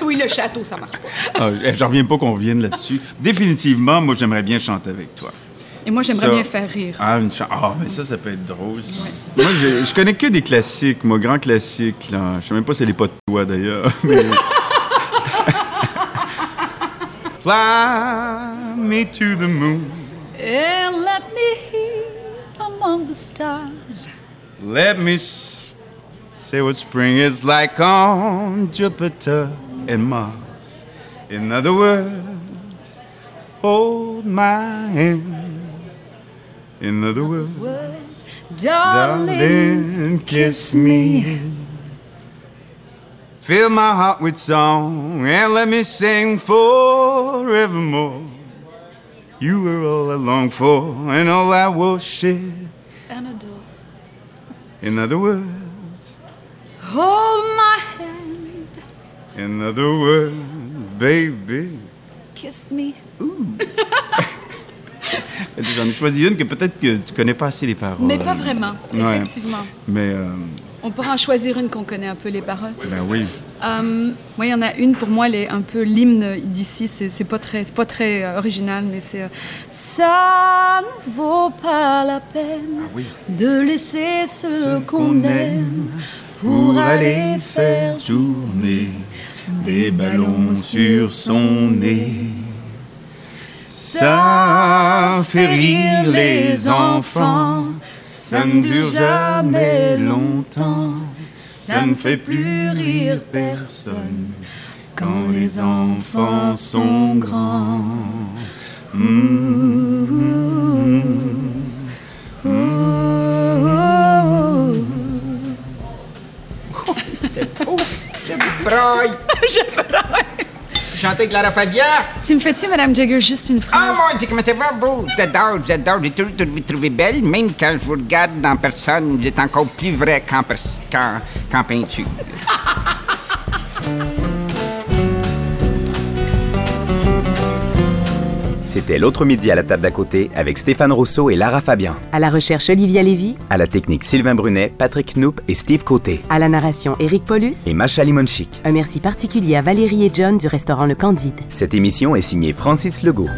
Oui, le château, ça marche pas. Ah, J'en reviens pas qu'on revienne là-dessus. Définitivement, moi, j'aimerais bien chanter avec toi. Et moi, j'aimerais Ça- bien faire rire. Ah, une chan- Ah, mais ça, ça peut être drôle. ça. Moi, je, je connais que des classiques, moi, grands classiques. Là. Je sais même pas si c'est les pas de toi, d'ailleurs. (laughs) mais- Fly me to the moon. And let me hear among the stars. Let me say what spring is like on Jupiter and Mars. In other words, hold my hand. In other words, darling, kiss me. Fill my heart with song and let me sing forevermore. You were all I long for and all I worship. And adore. In other words, Hold my hand, in other words, baby. kiss me. (laughs) (laughs) J'en ai choisi une que peut-être que tu connais pas assez les paroles. Mais pas vraiment, Ouais. effectivement. Mais, euh, On pourra en choisir une qu'on connaît un peu les paroles. ben oui. Euh, moi, il y en a une, pour moi, elle est un peu l'hymne d'ici. C'est pas très, c'est pas très euh, original, mais c'est. euh, Ça ne vaut pas la peine Ah oui. de laisser ce qu'on qu'on aime pour aller faire tourner des ballons sur son nez. Ça fait rire les enfants, ça ne dure jamais longtemps, ça ne fait plus rire personne quand les enfants sont grands. (laughs) Braille! Chanter Clara Fabia? Tu me fais-tu, Madame Jagger, juste une Ah phrase? mon Dieu, comment ça va, vous? J'adore, j'adore. J'ai toujours trouvé, trouvé belle, même quand je vous regarde en personne, vous êtes encore plus vrai qu'en peinture. (laughs) C'était l'autre midi à la table d'à côté avec Stéphane Rousseau et Lara Fabian. À la recherche, Olivia Lévy. À la technique Sylvain Brunet, Patrick Knoop et Steve Côté. À la narration, Éric Paulus. Et Macha Limonchik. Un merci particulier à Valérie et John du restaurant Le Candide. Cette émission est signée Francis Legault.